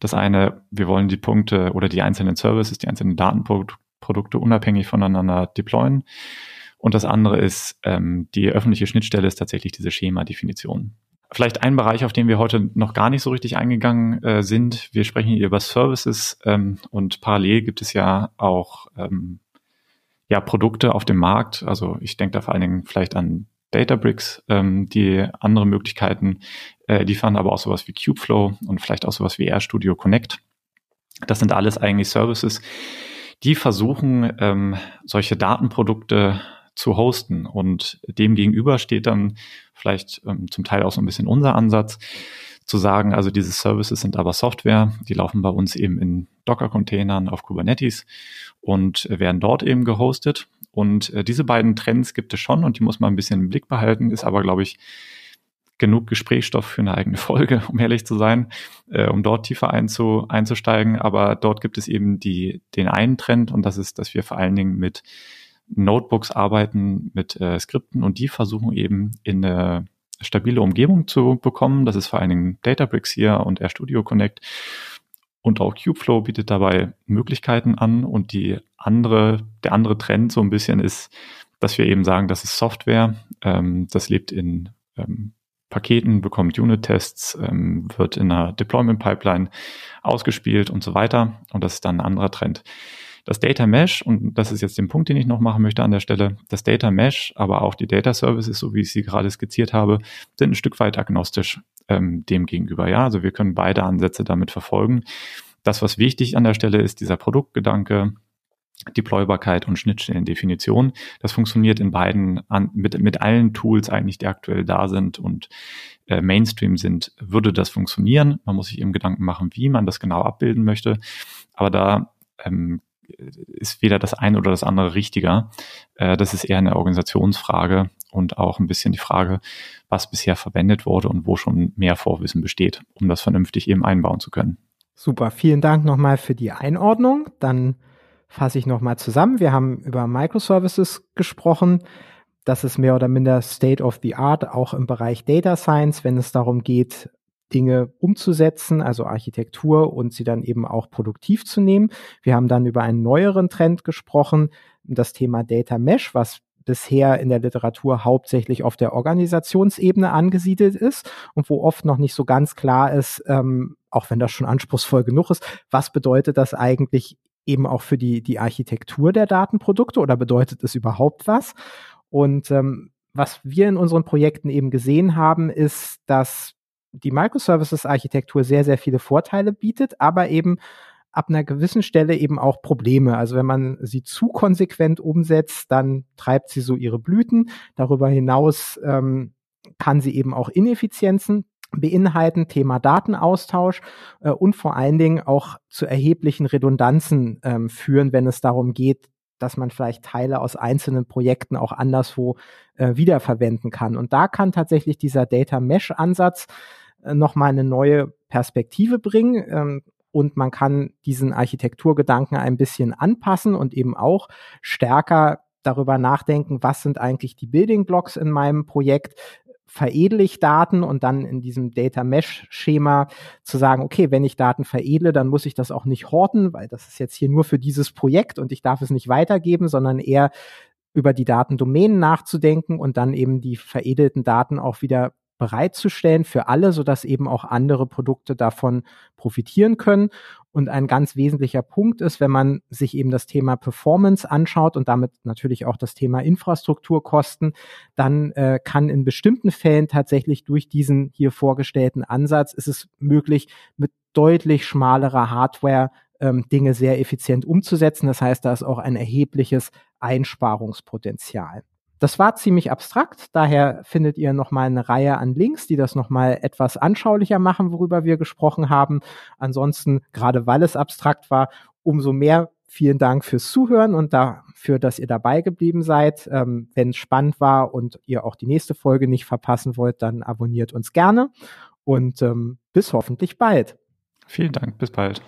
Das eine, wir wollen die Punkte oder die einzelnen Services, die einzelnen Datenprodukte unabhängig voneinander deployen. Und das andere ist, ähm, die öffentliche Schnittstelle ist tatsächlich diese Schema-Definition. Vielleicht ein Bereich, auf den wir heute noch gar nicht so richtig eingegangen äh, sind. Wir sprechen hier über Services ähm, und parallel gibt es ja auch ähm, ja, Produkte auf dem Markt. Also ich denke da vor allen Dingen vielleicht an Databricks, ähm, die andere Möglichkeiten äh, liefern, aber auch sowas wie Kubeflow und vielleicht auch sowas wie RStudio Connect. Das sind alles eigentlich Services, die versuchen, ähm, solche Datenprodukte zu hosten. Und dem gegenüber steht dann vielleicht ähm, zum Teil auch so ein bisschen unser Ansatz, zu sagen, also diese Services sind aber Software, die laufen bei uns eben in Docker-Containern auf Kubernetes und werden dort eben gehostet. Und äh, diese beiden Trends gibt es schon und die muss man ein bisschen im Blick behalten, ist aber, glaube ich, genug Gesprächsstoff für eine eigene Folge, um ehrlich zu sein, äh, um dort tiefer einzu, einzusteigen. Aber dort gibt es eben die, den einen Trend und das ist, dass wir vor allen Dingen mit Notebooks arbeiten, mit äh, Skripten und die versuchen eben in eine stabile Umgebung zu bekommen. Das ist vor allen Dingen Databricks hier und RStudio Connect. Und auch Kubeflow bietet dabei Möglichkeiten an. Und die andere, der andere Trend so ein bisschen ist, dass wir eben sagen, das ist Software. Ähm, das lebt in ähm, Paketen, bekommt Unit-Tests, ähm, wird in einer Deployment-Pipeline ausgespielt und so weiter. Und das ist dann ein anderer Trend. Das Data Mesh, und das ist jetzt den Punkt, den ich noch machen möchte an der Stelle, das Data Mesh, aber auch die Data Services, so wie ich sie gerade skizziert habe, sind ein Stück weit agnostisch ähm, dem gegenüber. Ja, also wir können beide Ansätze damit verfolgen. Das, was wichtig an der Stelle ist, dieser Produktgedanke, Deploybarkeit und Schnittstellendefinition. Das funktioniert in beiden an, mit, mit allen Tools eigentlich, die aktuell da sind und äh, Mainstream sind, würde das funktionieren. Man muss sich eben Gedanken machen, wie man das genau abbilden möchte. Aber da ähm, ist weder das eine oder das andere richtiger. Äh, das ist eher eine Organisationsfrage und auch ein bisschen die Frage, was bisher verwendet wurde und wo schon mehr Vorwissen besteht, um das vernünftig eben einbauen zu können. Super, vielen Dank nochmal für die Einordnung. Dann fasse ich nochmal zusammen. Wir haben über Microservices gesprochen. Das ist mehr oder minder State of the Art, auch im Bereich Data Science, wenn es darum geht, Dinge umzusetzen, also Architektur und sie dann eben auch produktiv zu nehmen. Wir haben dann über einen neueren Trend gesprochen, das Thema Data Mesh, was bisher in der Literatur hauptsächlich auf der Organisationsebene angesiedelt ist und wo oft noch nicht so ganz klar ist, ähm, auch wenn das schon anspruchsvoll genug ist, was bedeutet das eigentlich eben auch für die, die Architektur der Datenprodukte oder bedeutet es überhaupt was? Und ähm, was wir in unseren Projekten eben gesehen haben, ist, dass die Microservices-Architektur sehr, sehr viele Vorteile bietet, aber eben ab einer gewissen Stelle eben auch Probleme. Also wenn man sie zu konsequent umsetzt, dann treibt sie so ihre Blüten. Darüber hinaus ähm, kann sie eben auch Ineffizienzen beinhalten, Thema Datenaustausch äh, und vor allen Dingen auch zu erheblichen Redundanzen ähm, führen, wenn es darum geht, dass man vielleicht Teile aus einzelnen Projekten auch anderswo äh, wiederverwenden kann. Und da kann tatsächlich dieser Data Mesh Ansatz äh, nochmal eine neue Perspektive bringen. Ähm, und man kann diesen Architekturgedanken ein bisschen anpassen und eben auch stärker darüber nachdenken, was sind eigentlich die Building Blocks in meinem Projekt, veredle ich Daten und dann in diesem Data Mesh Schema zu sagen, okay, wenn ich Daten veredle, dann muss ich das auch nicht horten, weil das ist jetzt hier nur für dieses Projekt und ich darf es nicht weitergeben, sondern eher über die Datendomänen nachzudenken und dann eben die veredelten Daten auch wieder bereitzustellen für alle, sodass eben auch andere Produkte davon profitieren können. Und ein ganz wesentlicher Punkt ist, wenn man sich eben das Thema Performance anschaut und damit natürlich auch das Thema Infrastrukturkosten, dann äh, kann in bestimmten Fällen tatsächlich durch diesen hier vorgestellten Ansatz ist es möglich, mit deutlich schmalerer Hardware ähm, Dinge sehr effizient umzusetzen. Das heißt, da ist auch ein erhebliches Einsparungspotenzial. Das war ziemlich abstrakt, daher findet ihr nochmal eine Reihe an Links, die das nochmal etwas anschaulicher machen, worüber wir gesprochen haben. Ansonsten, gerade weil es abstrakt war, umso mehr vielen Dank fürs Zuhören und dafür, dass ihr dabei geblieben seid. Ähm, Wenn es spannend war und ihr auch die nächste Folge nicht verpassen wollt, dann abonniert uns gerne und ähm, bis hoffentlich bald. Vielen Dank, bis bald.